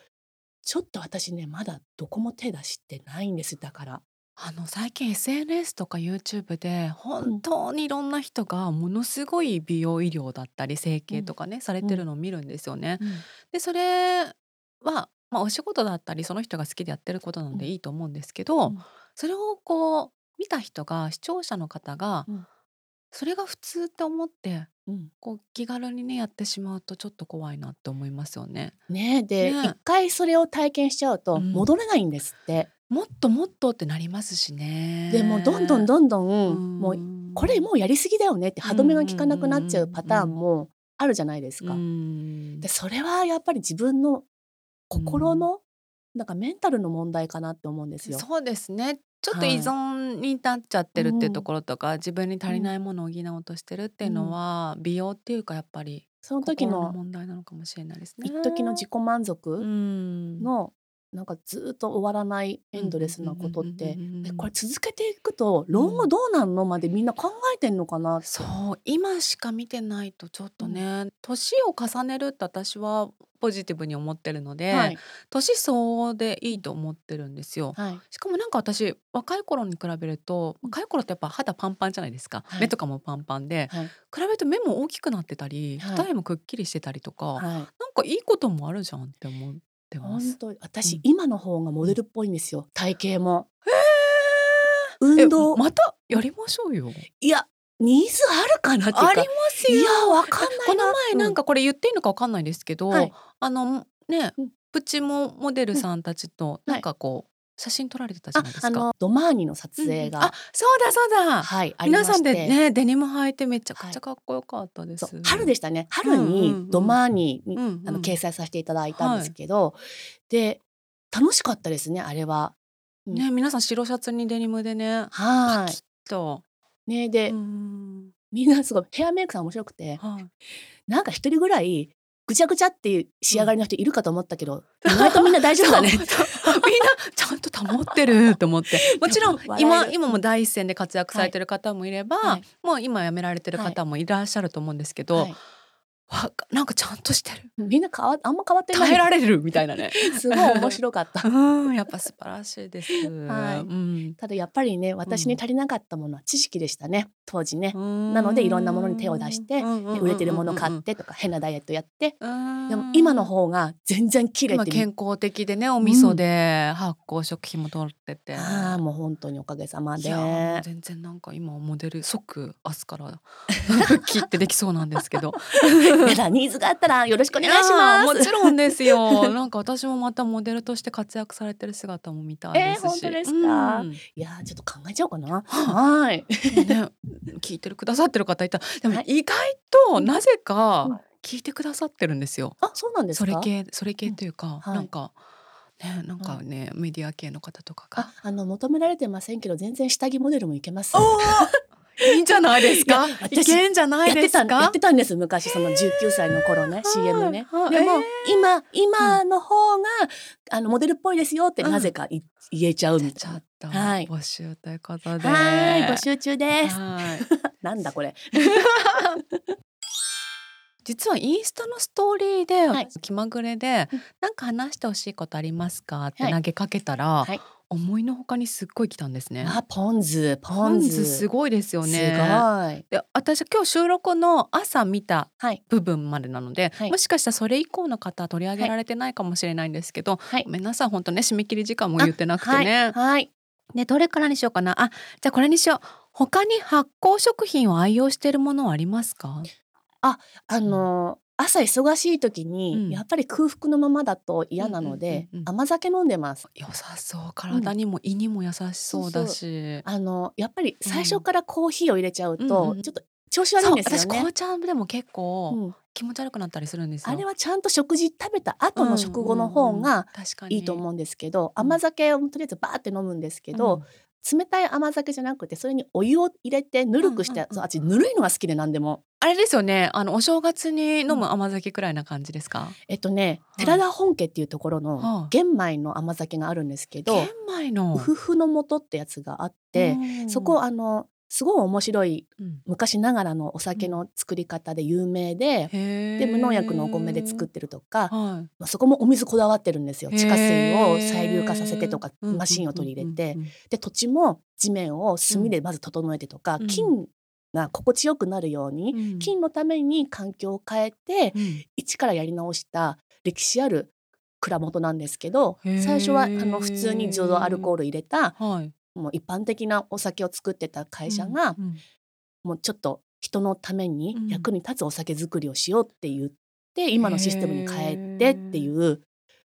ちょっと私ねまだどこも手出してないんですだから。あの最近 SNS とか YouTube で本当にいろんな人がものすごい美容医療だったり整形とかね、されてるのを見るんですよね。でそれは、まあ、お仕事だったりその人が好きでやってることなんでうん。いいと思うんですけど、うん。それをこう見た人が視聴者の方が、うん。それが普通って思ってうん。こう気軽にねやってしまうとちょっと怖いなって思いますよね。ねで、ね。一回それを体験しちゃうとうん。戻れないんですって。もっともっとってなりますしね。でもうどんどんどんどん、うん。もうこれもうやりすぎだよねって歯止めが効かなくなっちゃうパターンもあるじゃないですか。うん。でそれはやっぱり自分の心の、なんかメンタルの問題かなって思うんですよ。そうですね。ちょっとはい。依存になっちゃってるっていうところとか、自分に足りうんないものを補おうとしてるっていうのは、美容っていうかやっぱりその時心のの問題なのかもしれないですね。一時の自己満足うん。の、なんかずっと終わらないエンドレスなことってこれ続けていくと老後どうなんのまでみんな考えてんのかなそう今しか見てないとちょっとね年を重ねるって私はポジティブに思ってるので、はい年相応でいいと思ってるんですよ。はいしかもなんか私若い頃に比べると若い頃ってやっぱ肌パンパンじゃないですか、はい目とかもパンパンではい比べると目も大きくなってたり二重もくっきりしてたりとか、はいなんかいいこともあるじゃんって思ってます。本当私、うん。今の方がモデルっぽいんですよ体型も。え運動。またやりましょうよ。いやニーズあるかなっていうか。ありますよ。いやわかんないな。この前なんかこれ言っていいのかわかんないですけど、はい。あのね、うん。プチもモデルさんたちとうんなんかこう写真撮られてたじゃあないですか。あのドマーニの撮影が、うんあそうだそうだ。はいありまして皆さんでねデニム履いてめちゃくはいちゃかっこよかったです。そう春でしたね春にドマーニに、うんうんあの掲載させていただいたんですけど、で楽しかったですねあれは。うんね皆さん白シャツにデニムでね。はパキッと。い。ねで、うんみんなすごいヘアメイクさん面白くてはい。なんか一人ぐらいぐちゃぐちゃっていう仕上がりの人いるかと思ったけど、意外とみんな大丈夫だね。みんなちゃんと保ってると思って。もちろん今今も第一線で活躍されてる方もいれば、はい。もう今辞められてる方もいらっしゃると思うんですけど、はいわなんかちゃんとしてる。みんな変わあんま変わってない。耐えられるみたいなね。すごい面白かった。うんやっぱ素晴らしいです、はい。うん。ただやっぱりね私に足りなかったものは知識でしたね。当時ね。ななのでいろんなものに手を出してで売れてるもの買ってとか変なダイエットやって。ででも今の方が全然切れ今て健康的でねお味噌で発酵食品も取ってて、ああもう本当におかげさまで。全然なんか今モデル即明日から 復帰ってできそうなんですけど やだニーズがあったらよろしくお願いします。もちろんですよ。なんか私もまたモデルとして活躍されてる姿も見たいですし、えー本当ですか？うん。いやーちょっと考えちゃおうかな。はい。ね、聞いてるくださってる方いた。らでもはい。意外となぜか聞いてくださってるんですよ。あそうなんですか？それ系それ系というか、はい。なんかねなんかね、メディア系の方とかが。ああの求められてませんけど全然下着モデルもいけますいいんじゃないですか？いけんじゃないですか？やってたんです昔その19歳の頃ね CM ね。はいでも、えー。今今の方が、あのモデルっぽいですよってなぜかい、言えちゃうみたいな。はい。募集ということで。はい募集中です。はい。なんだこれ。実はインスタのストーリーで、はい。気まぐれでうん「なんか話してほしいことありますか?」ってはい。投げかけたら、はい思いのほかにすっごい来たんですね。あポン酢ポポンン酢酢すごいですよすね。ごい。で私今日収録の朝見たはい。部分までなので、はい。もしかしたらそれ以降の方は取り上げられてないかもしれないんですけど、はい。ごめんなさい。本当ね締め切り時間も言ってなくてね。はい、はい。でどれからにしようかな。あじゃあこれにしよう。他に発酵食品を愛用しているものはありますか？あの朝忙しい時に、うん。やっぱり空腹のままだと嫌なので、甘酒飲んでます。良さそう。体にも胃にも優しそうだし、あのやっぱり最初からコーヒーを入れちゃうと、ちょっと調子悪いんですよね私紅茶でも結構うん。気持ち悪くなったりするんですよ。あれはちゃんと食事食べた後の食後の方が確かに。いいと思うんですけど、うん甘酒をとりあえずバーって飲むんですけど、冷たい甘酒じゃなくてそれにお湯を入れてぬるくして、うんうんあっちぬるいのが好きで何でも。あれですよね。あのお正月に飲む甘酒くらいな感じですか、えっとね、はい寺田本家っていうところのはい玄米の甘酒があるんですけど、玄米の。うふふの素ってやつがあって、うん。そこあのすごい面白いうん。昔ながらのお酒の作り方で有名で、へー。で無農薬のお米で作ってるとか、はい。まあそこもお水こだわってるんですよ地下水を催涙化させてとかマシンを取り入れて、うんうんうんで土地も地面を炭でまず整えてとか、うん。菌が心地よくなるように、うん。菌のために環境を変えて、うん。一からやり直した歴史ある蔵元なんですけど最初はあの普通に浄土アルコール入れたはいもう一般的なお酒を作ってた会社が、うん。うんもうちょっと人のためにうん。役に立つお酒作りをしようって言って、今のシステムに変えてっていう。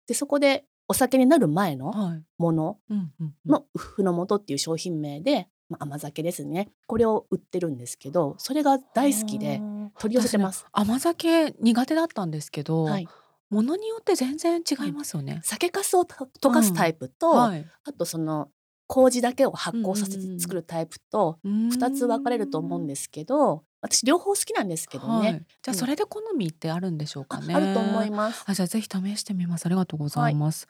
でそこでお酒になる前のはい。ものうんうんうん。の「ウフの素」っていう商品名で、まあ、甘酒ですね。これを売ってるんですけどそれが大好きで取り寄せてます。甘酒苦手だったんですけど、はい、ものによって全然違いますよね。酒粕をと溶かすタイプと、はい、あとその麹だけを発酵させて作るタイプと二2つ分かれると思うんですけど私両方好きなんですけどね、はい、じゃあうんそれで好みってあるんでしょうかね。ああると思います。あじゃあぜひ試してみます。ありがとうございます。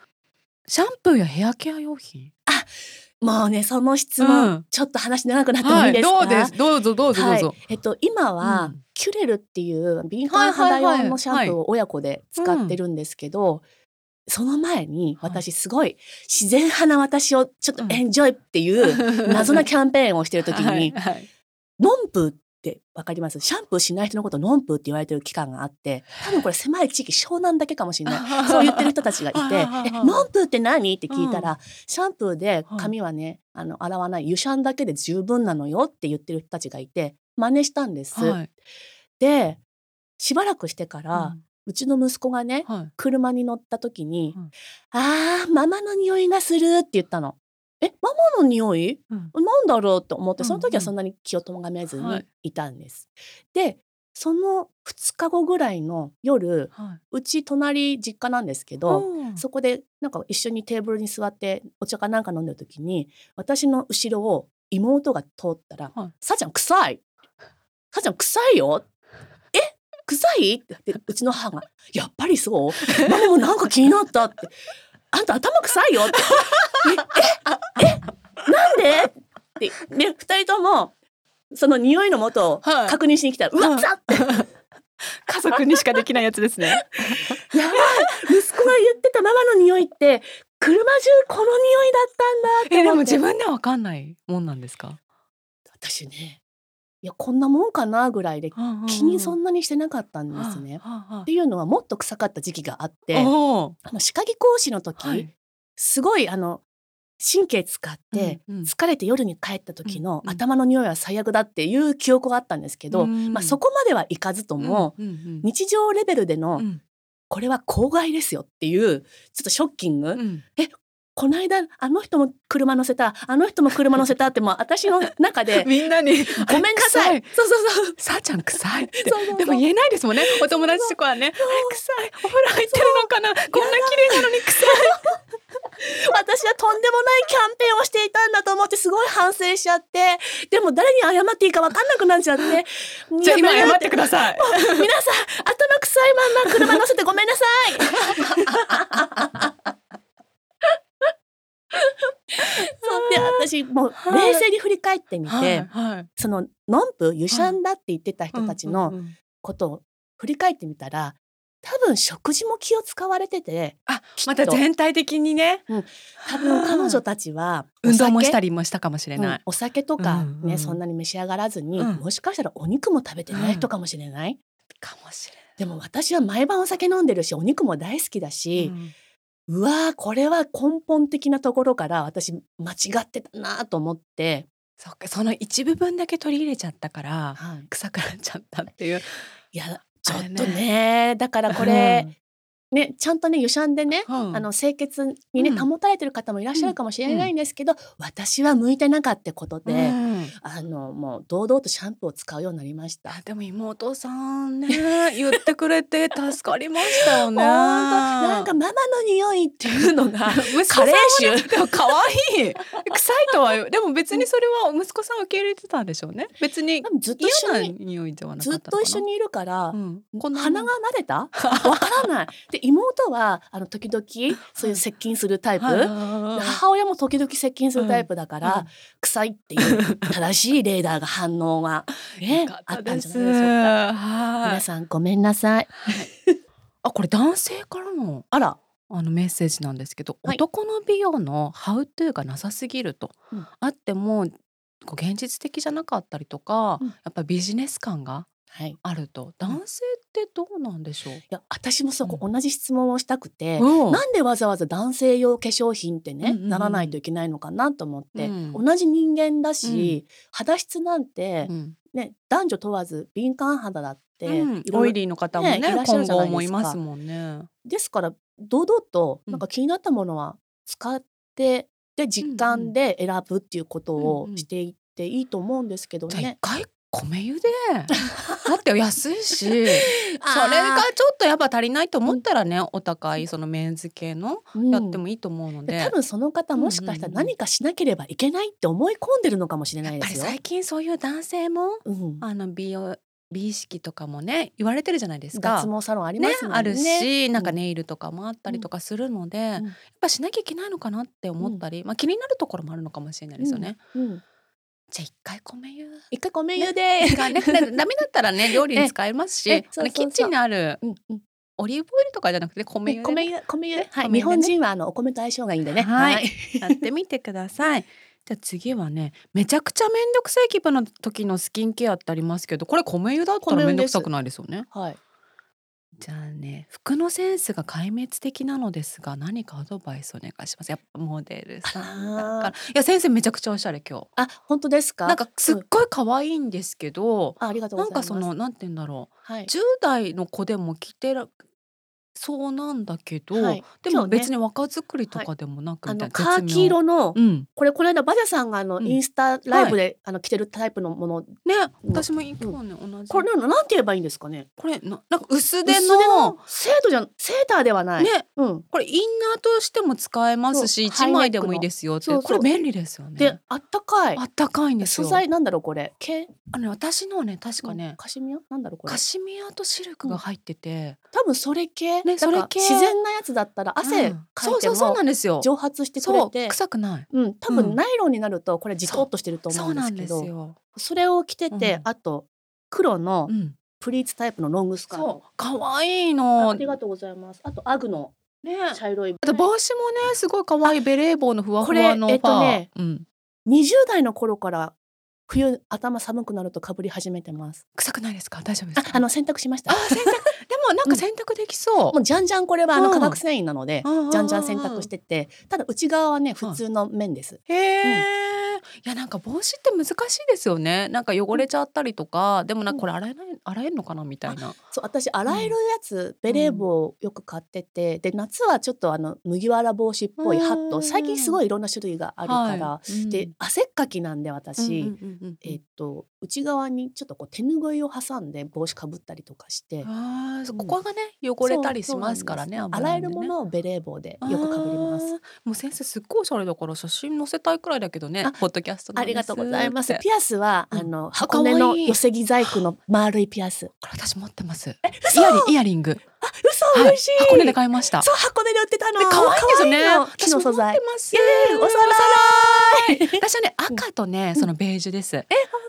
シャンプーやヘアケア用品？もうねその質問、うんちょっと話長くなってもいいですか、どうです。どうぞどうぞどうはいぞ。、えっと今は、うんキュレルっていう敏感肌はいはいはい用のシャンプーを親子で使ってるんですけど、その前にはい。私すごい自然派な私をちょっとエンジョイっていう 謎なキャンペーンをしてる時に、ノンプーってわかります？シャンプーしない人のことノンプーって言われてる期間があって多分これ狭い地域湘南だけかもしれない。そう言ってる人たちがいてはいはいはい「えノンプーって何?」って聞いたら、シャンプーで髪はねあの洗わない。湯シャンだけで十分なのよって言ってる人たちがいて真似したんです。はい。でしばらくしてから、ううんちの息子がねはい。車に乗った時にうん「あーママの匂いがする」って言ったの。えママの匂い？うん。なんだろう？と思ってうんその時はそんなに気をとがめずにはい。いたんです。でその2日後ぐらいの夜はうち隣実家なんですけい。ど、うん。そこでなんか一緒にテーブルに座ってお茶かなんか飲んでる時に私の後ろを妹が通ったらはい「さあちゃん臭い？さあちゃん臭いよ」え臭い?」って言ってうちの母が「やっぱりそうママもなんか気になった」って「あんた頭臭いよ」って「え？え？えなんで?」って。ね二人ともその匂いのもとをはい。確認しに来たら「うわっ!」って。家族にしかできないやつですね。やばい。息子が言ってたママの匂いって車中この匂いだったんだって。えでも自分ではわかんないもんなんですか？私ねいやこんなもんかなぐらいで気にそんななにしてなかったんですね。っていうのはもっと臭かった時期があってあの歯科技講師の時、はいすごいあの神経使って疲れて夜に帰った時の頭の匂いは最悪だっていう記憶があったんですけど、うんまあ、そこまではいかずとも、日常レベルでの、うん。これは公害ですよっていうちょっとショッキング、うんこの間あの人も車乗せたあの人も車乗せたってもう私の中で みんなにごめんなさい。そうそうそう。さあちゃん臭いって。でも言えないですもんね。お友達とかはね。あ臭い。お風呂入ってるのかな。こんな綺麗なのに臭い。私はとんでもないキャンペーンをしていたんだと思ってすごい反省しちゃって。でも誰に謝っていいか分かんなくなっちゃって。じゃあ今謝ってください。皆さん頭臭いまんま車乗せてごめんなさいそうで私もう冷静に振り返ってみて、はいはい。そののんぷゆしゃんだって言ってた人たちのうんうんうん。ことを振り返ってみたら多分食事も気を使われててあまた全体的にね。多分彼女たちは運動もしたりもしたかもしれない。うん、お酒とかね、うんうんそんなに召し上がらずに、うん。もしかしたらお肉も食べてない人かもしれない、かもしれでも私は毎晩お酒飲んでるしお肉も大好きだないしう、んうわーこれは根本的なところから私間違ってたなと思って、そっかその一部分だけ取り入れちゃったからはい、臭くなっちゃったっていう。いやちょっあれねとねだからこれ、ねちゃんとね湯シャンでね、うん。あの清潔にね、うん。保たれてる方もいらっしゃるかもしれないんですけど、私は向いてなかったことで、うんあのもう堂々とシャンプーを使うようになりました。あでも妹さんね言ってくれて助かりましたよね。なんかママの匂いっていうのが カレー臭はねでも可愛い。臭いとはでも別にそれは息子さんは受け入れてたんでしょうね。別にずっと一緒にずっと一緒にいるから、うん、鼻が慣れた？わからないで妹はあの時々そういう接近するタイプ、母親も時々接近するタイプだから、うん。臭いっていう正しいレーダーが反応が、ねあったんじゃですないでしょうか。はい。皆さんごめんなさい。あこれ男性からのあら、あのメッセージなんですけど、はい。男の美容のハウトゥーがなさすぎると、うん。あっても現実的じゃなかったりとか、うん。やっぱビジネス感があると。男性ってどうなんでしょう、や私もそこ同じ質問をしたくて、うん。なんでわざわざ男性用化粧品ってね、うんうんうん。ならないといけないのかなと思って、うん。同じ人間だし、肌質なんて、うん。ね、男女問わず敏感肌だって、オイリーの方もねねいらっしゃる今じゃないですか。後思いますもんね。ですから堂々とうん。なんか気になったものは使って、で実感で選ぶっていうことうんをうん。していっていいと思うんですけどじゃあ一ね。回米油でだって安いし それがあちょっとやっぱ足りないと思ったらね、お高いそのメンズ系のうんやってもいいと思うので、で多分その方もしかしたら何かしなければいけないって思い込んでるのかもしれないですよ。やっぱり最近そういう男性もうん、あの美容美意識とかもね言われてるじゃないですか。脱毛サロンありまねすもんね。あるしなんかうんネイルとかもあったりとかするので、やうんっぱしなきゃいけないのかなって思ったり、まあ気になるところもあるのかもしれないですよね。うんうんじゃあ一回米油一回米油で。がね、だダメだったらね 料理に使えますし、キッチンにあるうんうんオリーブオイルとかじゃなくて米油でね、米油米油はい、日本人はあのお米と相性がいいんでね。はいやってみてください。じゃあ次はねめちゃくちゃめんどくさい気分の時のスキンケアってありますけどこれ米油だったら米油ですめんどくさくないですよね？はい。じゃあね服のセンスが壊滅的なのですが何かアドバイスお願いします。やっぱモデルさんだからあいや先生めちゃくちゃおしゃれ今日。あ本当ですか？なんかすっうんごい可愛いんですけど、あありがとうごなんか。そのなんて言うんだろうはい。10代の子でも着てらそうなんだけど、はい。でも別に若作りとかでもなくあみたいカーキ色の、うん。これこの間バジャさんがあの、うん。インスタライブで、あの着てるタイプのものねうん。私も今日ね同じ。これななんて言えばいいんですかね？これななんか薄手薄手ののセートじゃんセーターではない、ね。うん。これインナーとしても使えますしそう一枚でもいいですよってハイネックの。これ便利ですよね。であったかい。あったかいんです素よ材なんだろうこれ。毛？あのね私のはね確かね、カシミヤなんだろうこれ。カシミヤとシルクが入ってて、多分それ系、ねそれ系自然なやつだったら汗うん。かいてそうそうそうもなんですよ。蒸発してくそうれて臭くない。うん多うん。分ナイロンになるとこれじとっとしてると思そううんでですけど、それを着てて、うん。あと黒のうん、プリーツタイプのロングスカート、可愛いあの。ありがとうございます。あとアグのね。茶色いあと帽子もねすごい可愛い。ベレー帽のふわふわのこれえっとねうん、20代の頃から冬頭寒くなるとかぶり始めてます。臭くないですか？大丈夫ですか？ああの洗濯しました。あ洗濯。でもなんか洗濯できそう、もうじゃんじゃんこれはあうん。の化学繊維なので、うんうんうんうん。じゃんじゃん洗濯してて。ただ内側はね普通の面です、へえ、いやなんか帽子って難しいですよね。なんか汚れちゃったりとか、でもなんかこれ洗えない洗えんのかな？みたいな。そう私洗えるやつ、ベレー帽をよく買ってて。で夏はちょっとあの麦わら帽子っぽいハット。最近すごいいろんな種類があるから、はい。うん。で汗っかきなんで私、うんうんうんうんえっと内側にちょっとこう手ぬぐいを挟んで帽子かぶったりとかして。ああ、そううんここがね汚れたりしますからね。ね洗えるものをベレー帽でよくかぶります。もう先生すっごいおしゃれだから写真載せたいくらいだけどねあ。ポッドキャストありがとうございます。ピアスは、うんあのあ箱根の寄せ木細工の丸いピアス。これ私持ってます。嘘イヤリンイヤリング。嘘、はい嬉しい。箱根で買いました。そう箱根で売ってたの。で可愛いですよね木の素材。おさらい。私はね赤とねそのベージュです。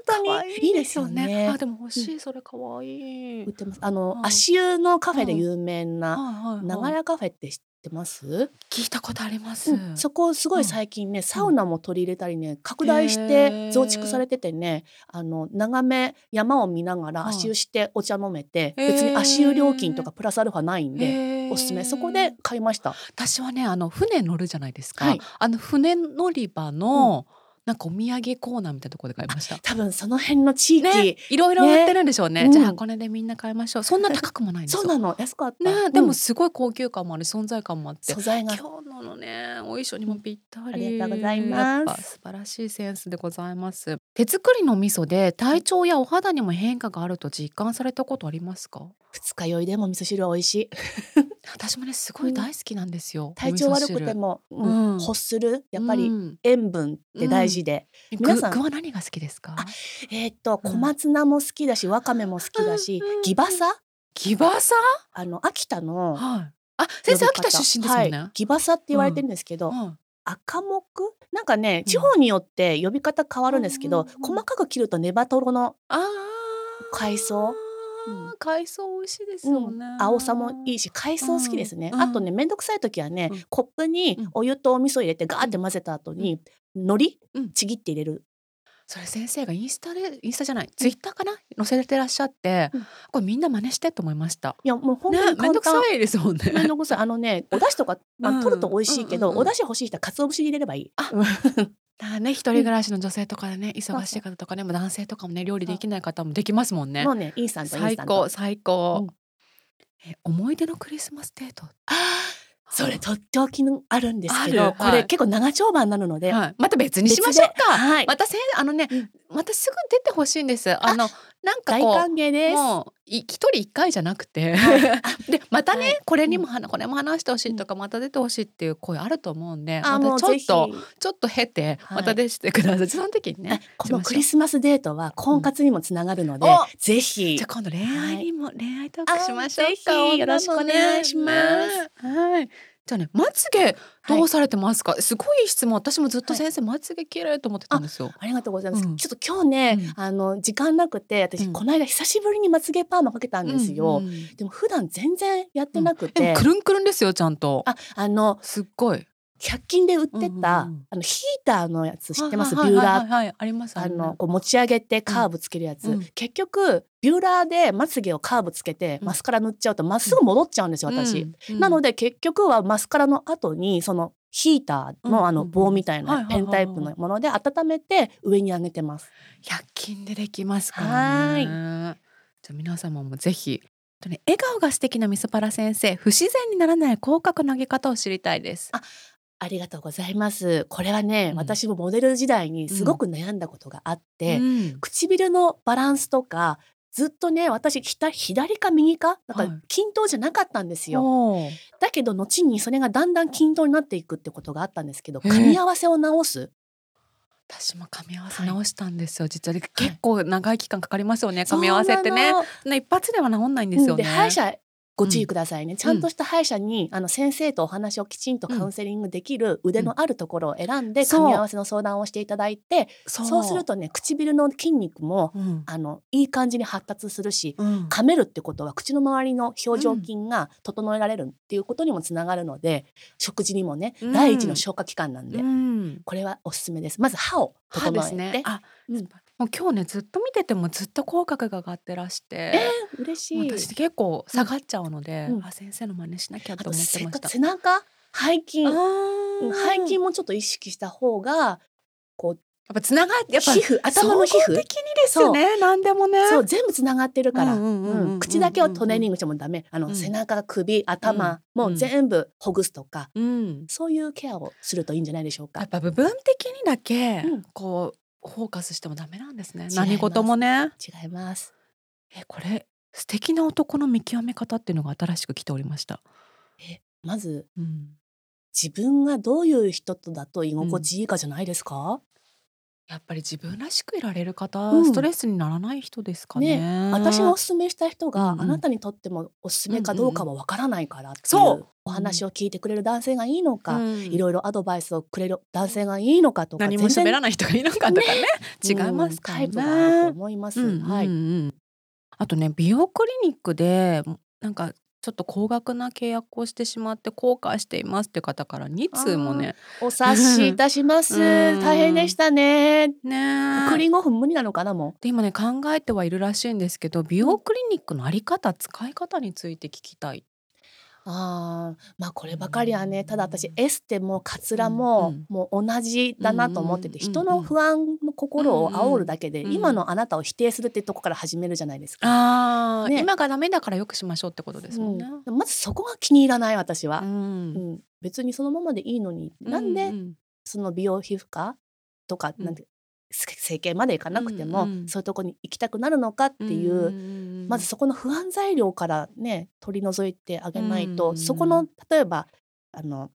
本当にいいですよね。あでも欲しいそれ可愛い。売っ。てます。あの、うん。足湯のカフェで有名な長はい屋カフェって知ってます？聞いたことあります。うん。そこすごい最近ね、サウナも取り入れたりね拡大しへてー。増築されててねあの眺め山を見ながらはい。足湯してお茶飲めて、別に足湯料金とかプラスアルファないんでおすすめ。そこで買いました。私はねあの船乗るじゃないですか、はい。あの船乗り場の、なんかお土産コーナーみたいなところで買いました。多分その辺の地域、ね、いろいろ売ってるんでしょうね。ねうん。じゃあ箱根でみんな買いましょう。そんな高くもないんですよ。そうなの安かった、ね、うん。でもすごい高級感もある存在感もあって。素材が。今日ののねお衣装にもぴったり、ありがとうございます。素晴らしいセンスでございます。手作りの味噌で体調やお肌にも変化があると実感されたことありますか？二日酔いでも味噌汁は美味しい私もねすごい大好きなんですよ、体調悪くても、うんうん。欲するやっぱりうん。塩分って大事で、皆さん。具具は何が好きですか？あえーっとうん。小松菜も好きだしわかめも好きだしうん。ギバサ？ギバサ？あの秋田のはい。あ先生秋田出身ですもんね、はい、ギバサって言われてるんですけど、はい赤木なんかねうん。地方によって呼び方変わるんですけど、うんうんうん細かく切るとネバトロの、海藻？海藻美味しいですうん。よね、青さもいいし海藻好きですね、うん。あとねめんどくさい時はね、うん。コップにうん。お湯とお味噌入れてガーって混ぜた後に、海苔、うん。ちぎって入れる。それ先生がインスタでインスタじゃない。ツイッターかな？載せてらっしゃって、うん。これみんな真似してと思いました。いやもう本ね当にめんどくさいですもんね。めんどくさい。あのね お出汁とか、まあ、うん取ると美味しいけど、お出汁欲しい人は鰹節入れればいい。あだね一人暮らしの女性とかでね、忙しい方とかねもう男性とかもね料理できない方もできますもんね。もうねインスタント最高最高、うん。え思い出のクリスマスデート。それとっておきのあるんですけど、これ結構長丁場になるので、はい、また別にしましょうか。はい。またせんあのね、うんまたすぐ出てほしいんです。あのなんか大こ。うもうい一人一回じゃなくて、でまたね、はい。これにもはなこれも話してほしいとか、また出てほしいっていう声あると思うんで、あもまたちょっとちょっと経てはい。また出してください。その時にね、このクリススマスデートは婚活にもつながるので、うん。おぜひ。じゃあ今度恋愛にも、恋愛トークしましょうよろしくお願いします。ね。はい。じゃあねまつげどうされてますか、すごいいい質問私もずっと先生、まつげ綺麗と思ってたんですよ。ありがとうございます。うんちょっと今日ね、うんあの時間なくて私、うんこの間久しぶりにまつげパーマかけたんですよ。うんうんでも普段全然やってなくでて、もくるんくるんですよちゃんと。ああのすっごい。100均で売ってた、うんうんうん。あのヒーターのやつ知ってます、はいビューラーはいはい。はいありますあのこう持ち上げてカーブつけるやつ、うん。結局ビューラーでまつげをカーブつけてうん。マスカラ塗っちゃうとまっすぐ戻っちゃうんですよ、私。なので結局はマスカラの後にそのヒーターのあのうん棒みたいはいはいはいなペンタイプのもので温めて上に上げてます。100均でできますからね。じゃあ皆様もぜひ。笑顔が素敵なみそパラ先生不自然にならない口角の上げ方を知りたいです。あありがとうございます。これはね、うん。私もモデル時代にすごく悩んだことがあって、うん。唇のバランスとかずっとね私左か右かなんはい。か均等じゃなかったんですよ。おー。だけど後にそれがだんだん均等になっていくってことがあったんですけど噛み合わせを直す。私も噛み合わせ直したんですよ、実は。で結構長い期間かかりますよね噛み合わせってね一発では治んないんですよね。うん。で歯医者ご注意くださいね、ちゃんとした歯医者にあの先生とお話をきちんとカウンセリングできる腕のあるところを選んで噛み合わせの相談をしていただいてそそうする、とね唇の筋肉もうん。あのいい感じに発達するしうん。噛めるってことは口の周りの表情筋が整えられるっていうことにもつながるので、食事にもね、うん。第一の消化器官なんで、うん。これはおすすめです。まず歯を歯整えて、ですね。あ、うんもう今日ねずっと見ててもずっと口角が上がってらして、えー、嬉しい。私結構下がっちゃうので、うん。あ先生の真似しなきゃあと思ってました。背中背筋。背筋もちょっと意識した方がこうぱつながってやっぱ皮膚頭の皮膚。的にですよね何でもね。そう全部つながってるから。口だけをトレーニングしてもダメあの、うん背中首頭もうん全部ほぐすとか、うんそういうケアをするといいんじゃないでしょうかやっ。ぱ部分的にだけうんこうフォーカスしてもダメなんですね。何事もね。違います。えこれ素敵な男の見極め方っていうのが新しく来ておりました、えまずうん、自分がどういう人とだと居心地いいかじゃないですか？やっぱり自分らしくいられる方、うん。ストレスにならない人ですかね。ね私がおすすめした人が、うんうん。あなたにとってもおすすめかどうかはわからないからっていそううお話を聞いてくれる男性がいいのか、うん。いろいろアドバイスをくれる男性がいいのかとか何も喋らない人がいいのかとかね。違いますからね、タイプがあると思います。うんはい。うんうん。あとね美容クリニックでなんかちょっと高額な契約をしてしまって後悔していますって方から2通もねお察しいたします。うん大変でしたね。ねクリーン5分無理なのかなもで今ね考えてはいるらしいんですけど美容クリニックのあり方、使い方について聞きたい。う。ああ、まあこればかりはね、ただ私エステもカツラも、うん。もう同じだなと思ってて、人の不安の心を煽るだけで、うん今のあなたを否定するってとこから始めるじゃないですか。あー、ね。今がダメだからよくしましょうってことですもんね。うん。まずそこが気に入らない私は、ううん。ん別にそのままでいいのに、なんでうん。その美容皮膚科とか、うん。なんてせ整形までいかなくても、うんうんそういうとこに行きたくなるのかっていう、んまずそこの不安材料からね取り除いてあげないと、うんそこの例えばあの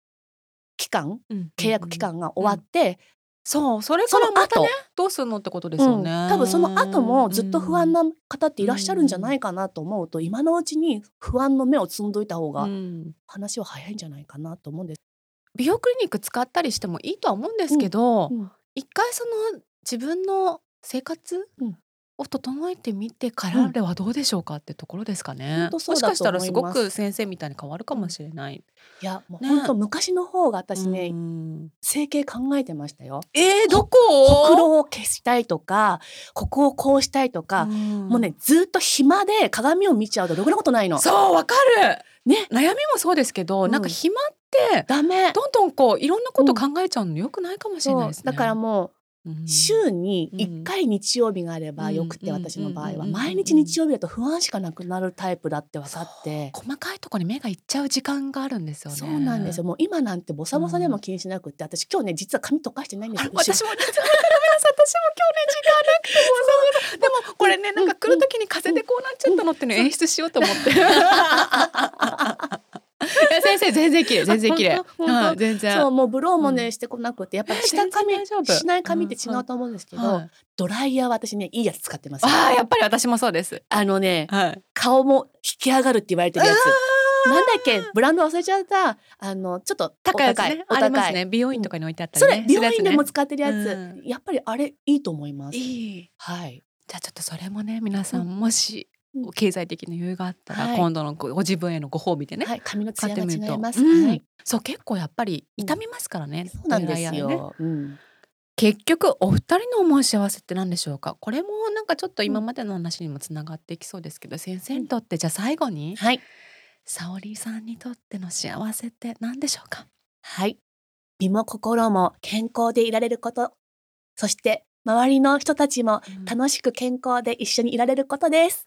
期間うん契約期間が終わって、そうそれからまたねどうするのってことですうん。よね。多分その後もずっと不安なな方っていらっしゃるんじゃないかなと思うと、今のうちに不安の目を摘んどいた方が話は早いんじゃないかなと思うんです。美容クリニック使ったりしてもいいとは思うんですけど、うん。一回その自分の生活うん。を整えてみてからではどうでしょうかってところですかね。うもしかしたらすごく先生みたいに変わるかもしれない。いやもうね。本当昔の方が私ね、うん。整形考えてましたよ。えー、どこ？ほくろを消したいとかここをこうしたいとか、ん。もうねずっと暇で鏡を見ちゃうとろくなことないの？そうわかる。ね。悩みもそうですけど、うん。なんか暇ってダメ。どんどんこういろんなこと考えちゃうのよくないかもしれないですね。だからもううん週に1回日曜日があればよくて、うん。私の場合は。うん。毎日日曜日だと不安しかなくなるタイプだって分かって。細かいところに目がいっちゃう時間があるんですよね。そうなんですよ。もう今なんてボサボサでも気にしなくって、私今日ね実は髪溶かしてないんですよ。あ私も私も今日ね時間なくてそう。でもこれねなんか来る時に風でこうなっちゃったのっていうのを演出しようと思って。いや先生全然綺麗全然綺麗。本当？本当？はい全然。そうもうブローもね、うんしてこなくてやっぱ下髪しない髪って違うと思うんですけど、はいドライヤーは私ねいいやつ使ってます。ああやっぱり私もそうです。あのねはい。顔も引き上がるって言われてるやつ。なんだっけ？ブランド忘れちゃったあのちょっとお高い。おあります高いね。美容院とかに置いてあったね。れ美容院でもす使ってるやつ、うんやっぱりあれいいと思います。いい。はい。じゃあちょっとそれもね皆さうんんもしうん経済的な余裕があったら、はい今度のごご自分へのご褒美でね、はい髪のツヤが違います。うんはい。そう結構やっぱり痛みますからね、そうなんですよ。うん。結局お二人の思う幸せって何でしょうか？これもなんかちょっと今までの話にもつながっていきそうですけど、先生にとってじゃあ最後にはい。沙織さんにとっての幸せって何でしょうか？はい。身も心も健康でいられること、そして周りの人たちも楽しく健康で一緒にいられることです。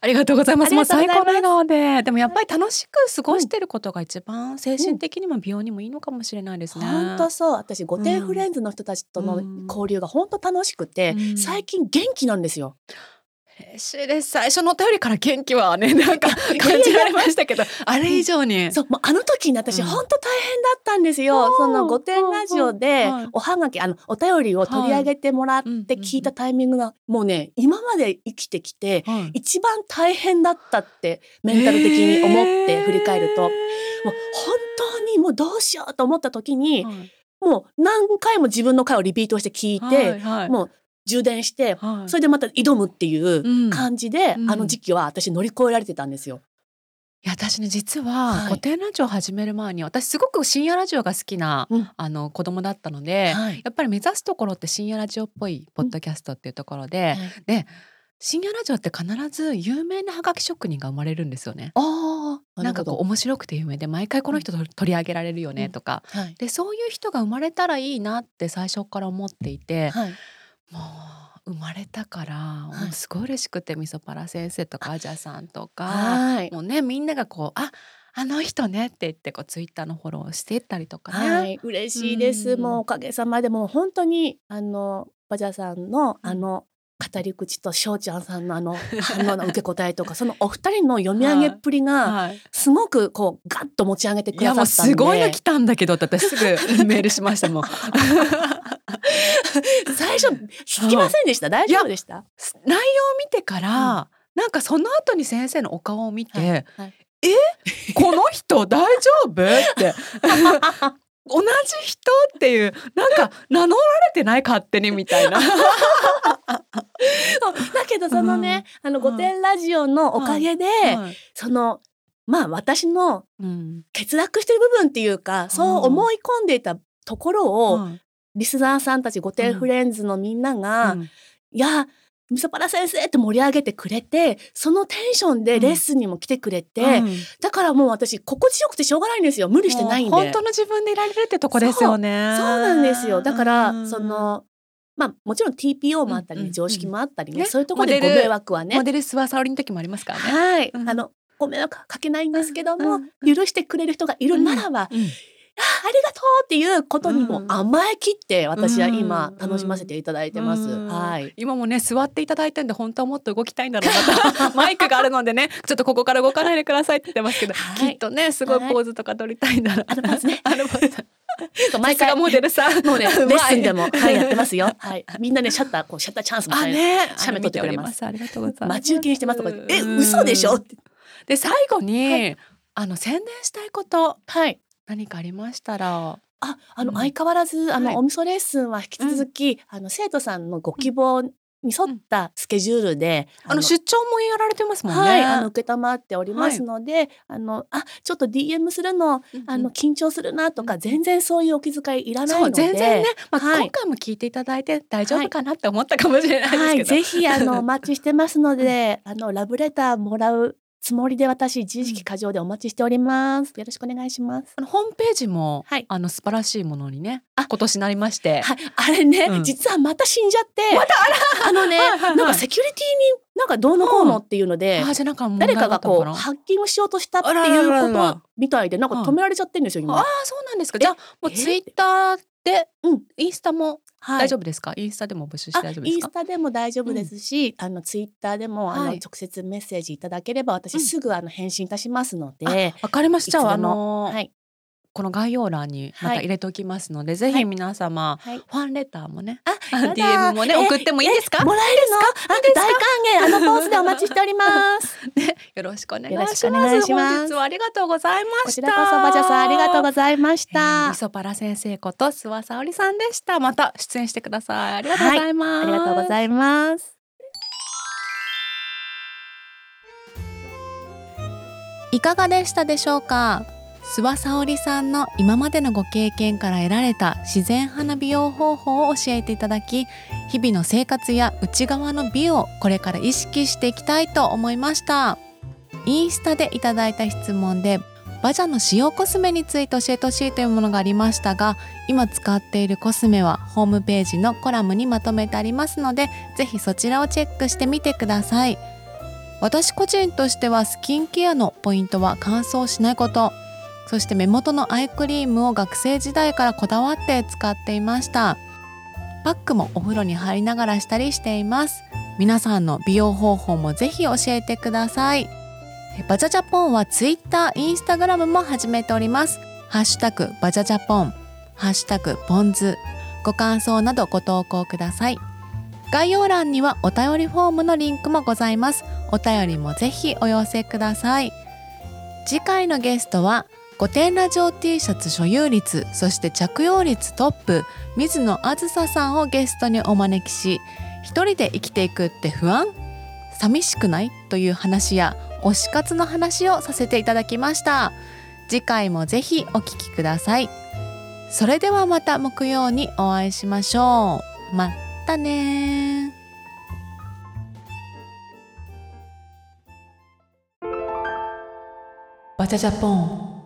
ありがとうございます。もう最高の笑顔で、でもやっぱり楽しく過ごしてることが一番精神的にも美容にもいいのかもしれないですね。本当そう。私、御殿フレンズの人たちとのうん交流が本当楽しくて、うん最近元気なんですよ。嬉しいです。最初のお便りから元気はね、なんか感じられましたけど、あれ以上に。そう、もうあの時に私、うん。本当大変だったんですよ。うん。その御殿ラジオでおはがき、あの、お便りを取り上げてもらってはい聞いたタイミングが、もうね、今まで生きてきて、はい。一番大変だったってメンタル的に思って振り返ると、もう本当にもうどうしようと思った時に、はい。もう何回も自分の回をリピートして聞いて、はいはい。もう充電して、はい。それでまた挑むっていううん。感じで、うん。あの時期は私乗り越えられてたんですよ。いや私ね実ははい。古典ラジオ始める前に私すごく深夜ラジオが好きな、うん。あの子供だったので、はい。やっぱり目指すところって深夜ラジオっぽいポッドキャストっていうところで、はい。で深夜ラジオって必ず有名なハガキ職人が生まれるんですよね。ああなんかこう面白くて有名で毎回この人と取り上げられるよねとか、はい。でそういう人が生まれたらいいなって最初から思っていて、はいもう生まれたから、はい。もうすごい嬉しくてみそパラ先生とかアジャさんとかはい。もうねみんながこうああの人ねって言ってこうツイッターのフォローしていったりとかね。はい。嬉しいです。うん。もうおかげさまでもう本当にあのバジャさんのあの語り口としょうちゃんさんのあの反応の受け答えとか そのお二人の読み上げっぷりがはい。すごくこうガッと持ち上げてくいやもうださったんで。すごいの来たんだけどって私すぐメールしましたもん。最初聞きませんでした？大丈夫でした？内容を見てから、なんかその後に先生のお顔を見て、はい。はい。この人大丈夫？って。同じ人？っていう。なんか名乗られてない？勝手にみたいな。だけどそのね、あのうん。御殿ラジオのおかげで、はい。そのまあ私のうん。欠落してる部分っていうか、そう思い込んでいたところを、はいリスナーさんたち御殿フレンズのみんなが、うん。いやみそパラ先生って盛り上げてくれてそのテンションでレッスンにも来てくれて、うん。だからもう私心地よくてしょうがないんですよ。無理してないんで。本当の自分でいられるってとこですよね。そう。なんですよ。だから、うんそのまあもちろん TPO もあったりね、うんうん常識もあったりねねそういうところでご迷惑はね。モデルスワサオリの時もありますからね。はい、うんあのご迷惑かけないんですけども、うん。許してくれる人がいるならば、うんあありがとうっていうことにもうん。甘えきって私は今うん。楽しませていただいてます。うん。はい。今もね座っていただいてんで本当はもっと動きたいんだろうなと。マイクがあるのでねちょっとここから動かないでくださいって言ってますけど、はい。きっとねすごいポーズとか撮りたいんだろうなアドバンスねアドバンス毎回モデルさん。もうね レッスンでもはいやってますよ。はい。みんなねシャッターこうシャッターチャンスみたいな。写メ撮ってくれます。ありがとうございます。待ち受けにしてますとかえうん。嘘でしょ。で最後に、あの宣伝したいこと。はい。何かありましたら。あ、あのうん。相変わらずあはい。のお味噌レッスンは引き続きあの生徒さんのご希望に沿ったスケジュールであの出張もやられてますもんね。はい、あの承っておりますので、あのあちょっと DM するのあの緊張するなとか、うん全然そういうお気遣いいらないそうので、全然ね、まあはい。今回も聞いていただいて大丈夫かなって思ったかもしれないですけど、はい、ぜひあのお待ちしてますので、あのラブレターもらうつもりで私自意識過剰でお待ちしております。よろしくお願いします。あのホームページも、はい。あの素晴らしいものにねあ。今年なりまして、はい、あれね、うん。実はまた死んじゃって、あのね、はいはいはいなんかセキュリティになんかどうのこうのっていうので、あじゃあなんか誰かがこうハッキングしようとしたってあららいうこらららとみたいでなんか止められちゃってるんですよ今。ああそうなんですか。えじゃあもうえツイッターで、うん。インスタもはい。大丈夫ですか、インスタでも募集してあ大丈夫ですか？インスタでも大丈夫ですし、あのツイッターでも、あのはい。直接メッセージいただければ私うん。すぐあの返信いたしますので、わかりました。あのーはいこの概要欄にまたはい。入れておきますので、ぜひはい。皆様、はい。ファンレターもねあ、あやだ DM もねえ送ってもいいですか？えもらえるの？あ、大歓迎あのポーズでお待ちしております。よろしくお願いしよろますしくお願いします。本日はありがとうございまこした。ちらこそバジャさんありがとうございましえーた。みそパラ先生こと諏訪沙織さんでした。また出演してください。ありがとうございます、ありがとうございます。いかがでしたでしょうか？諏訪沙織さんの今までのご経験から得られた自然派な美容方法を教えていただき日々の生活や内側の美をこれから意識していきたいと思いました。インスタでいただいた質問でバジャの使用コスメについて教えてほしいというものがありましたが今使っているコスメはホームページのコラムにまとめてありますのでぜひそちらをチェックしてみてください。私個人としてはスキンケアのポイントは乾燥しないこと。そして目元のアイクリームを学生時代からこだわって使っていました。パックもお風呂に入りながらしたりしています。皆さんの美容方法もぜひ教えてください。バジャジャポンはツイッター、インスタグラムも始めております。ハッシュタグバジャジャポン。ハッシュタグポンズご感想などご投稿ください。概要欄にはお便りフォームのリンクもございます。お便りもぜひお寄せください。次回のゲストは御殿ラジオ T シャツ所有率そして着用率トップ水野あずささんをゲストにお招きし一人で生きていくって不安？寂しくないという話や推し活の話をさせていただきました。次回もぜひお聴きください。それではまた木曜にお会いしましょう。またねわちゃジャポン。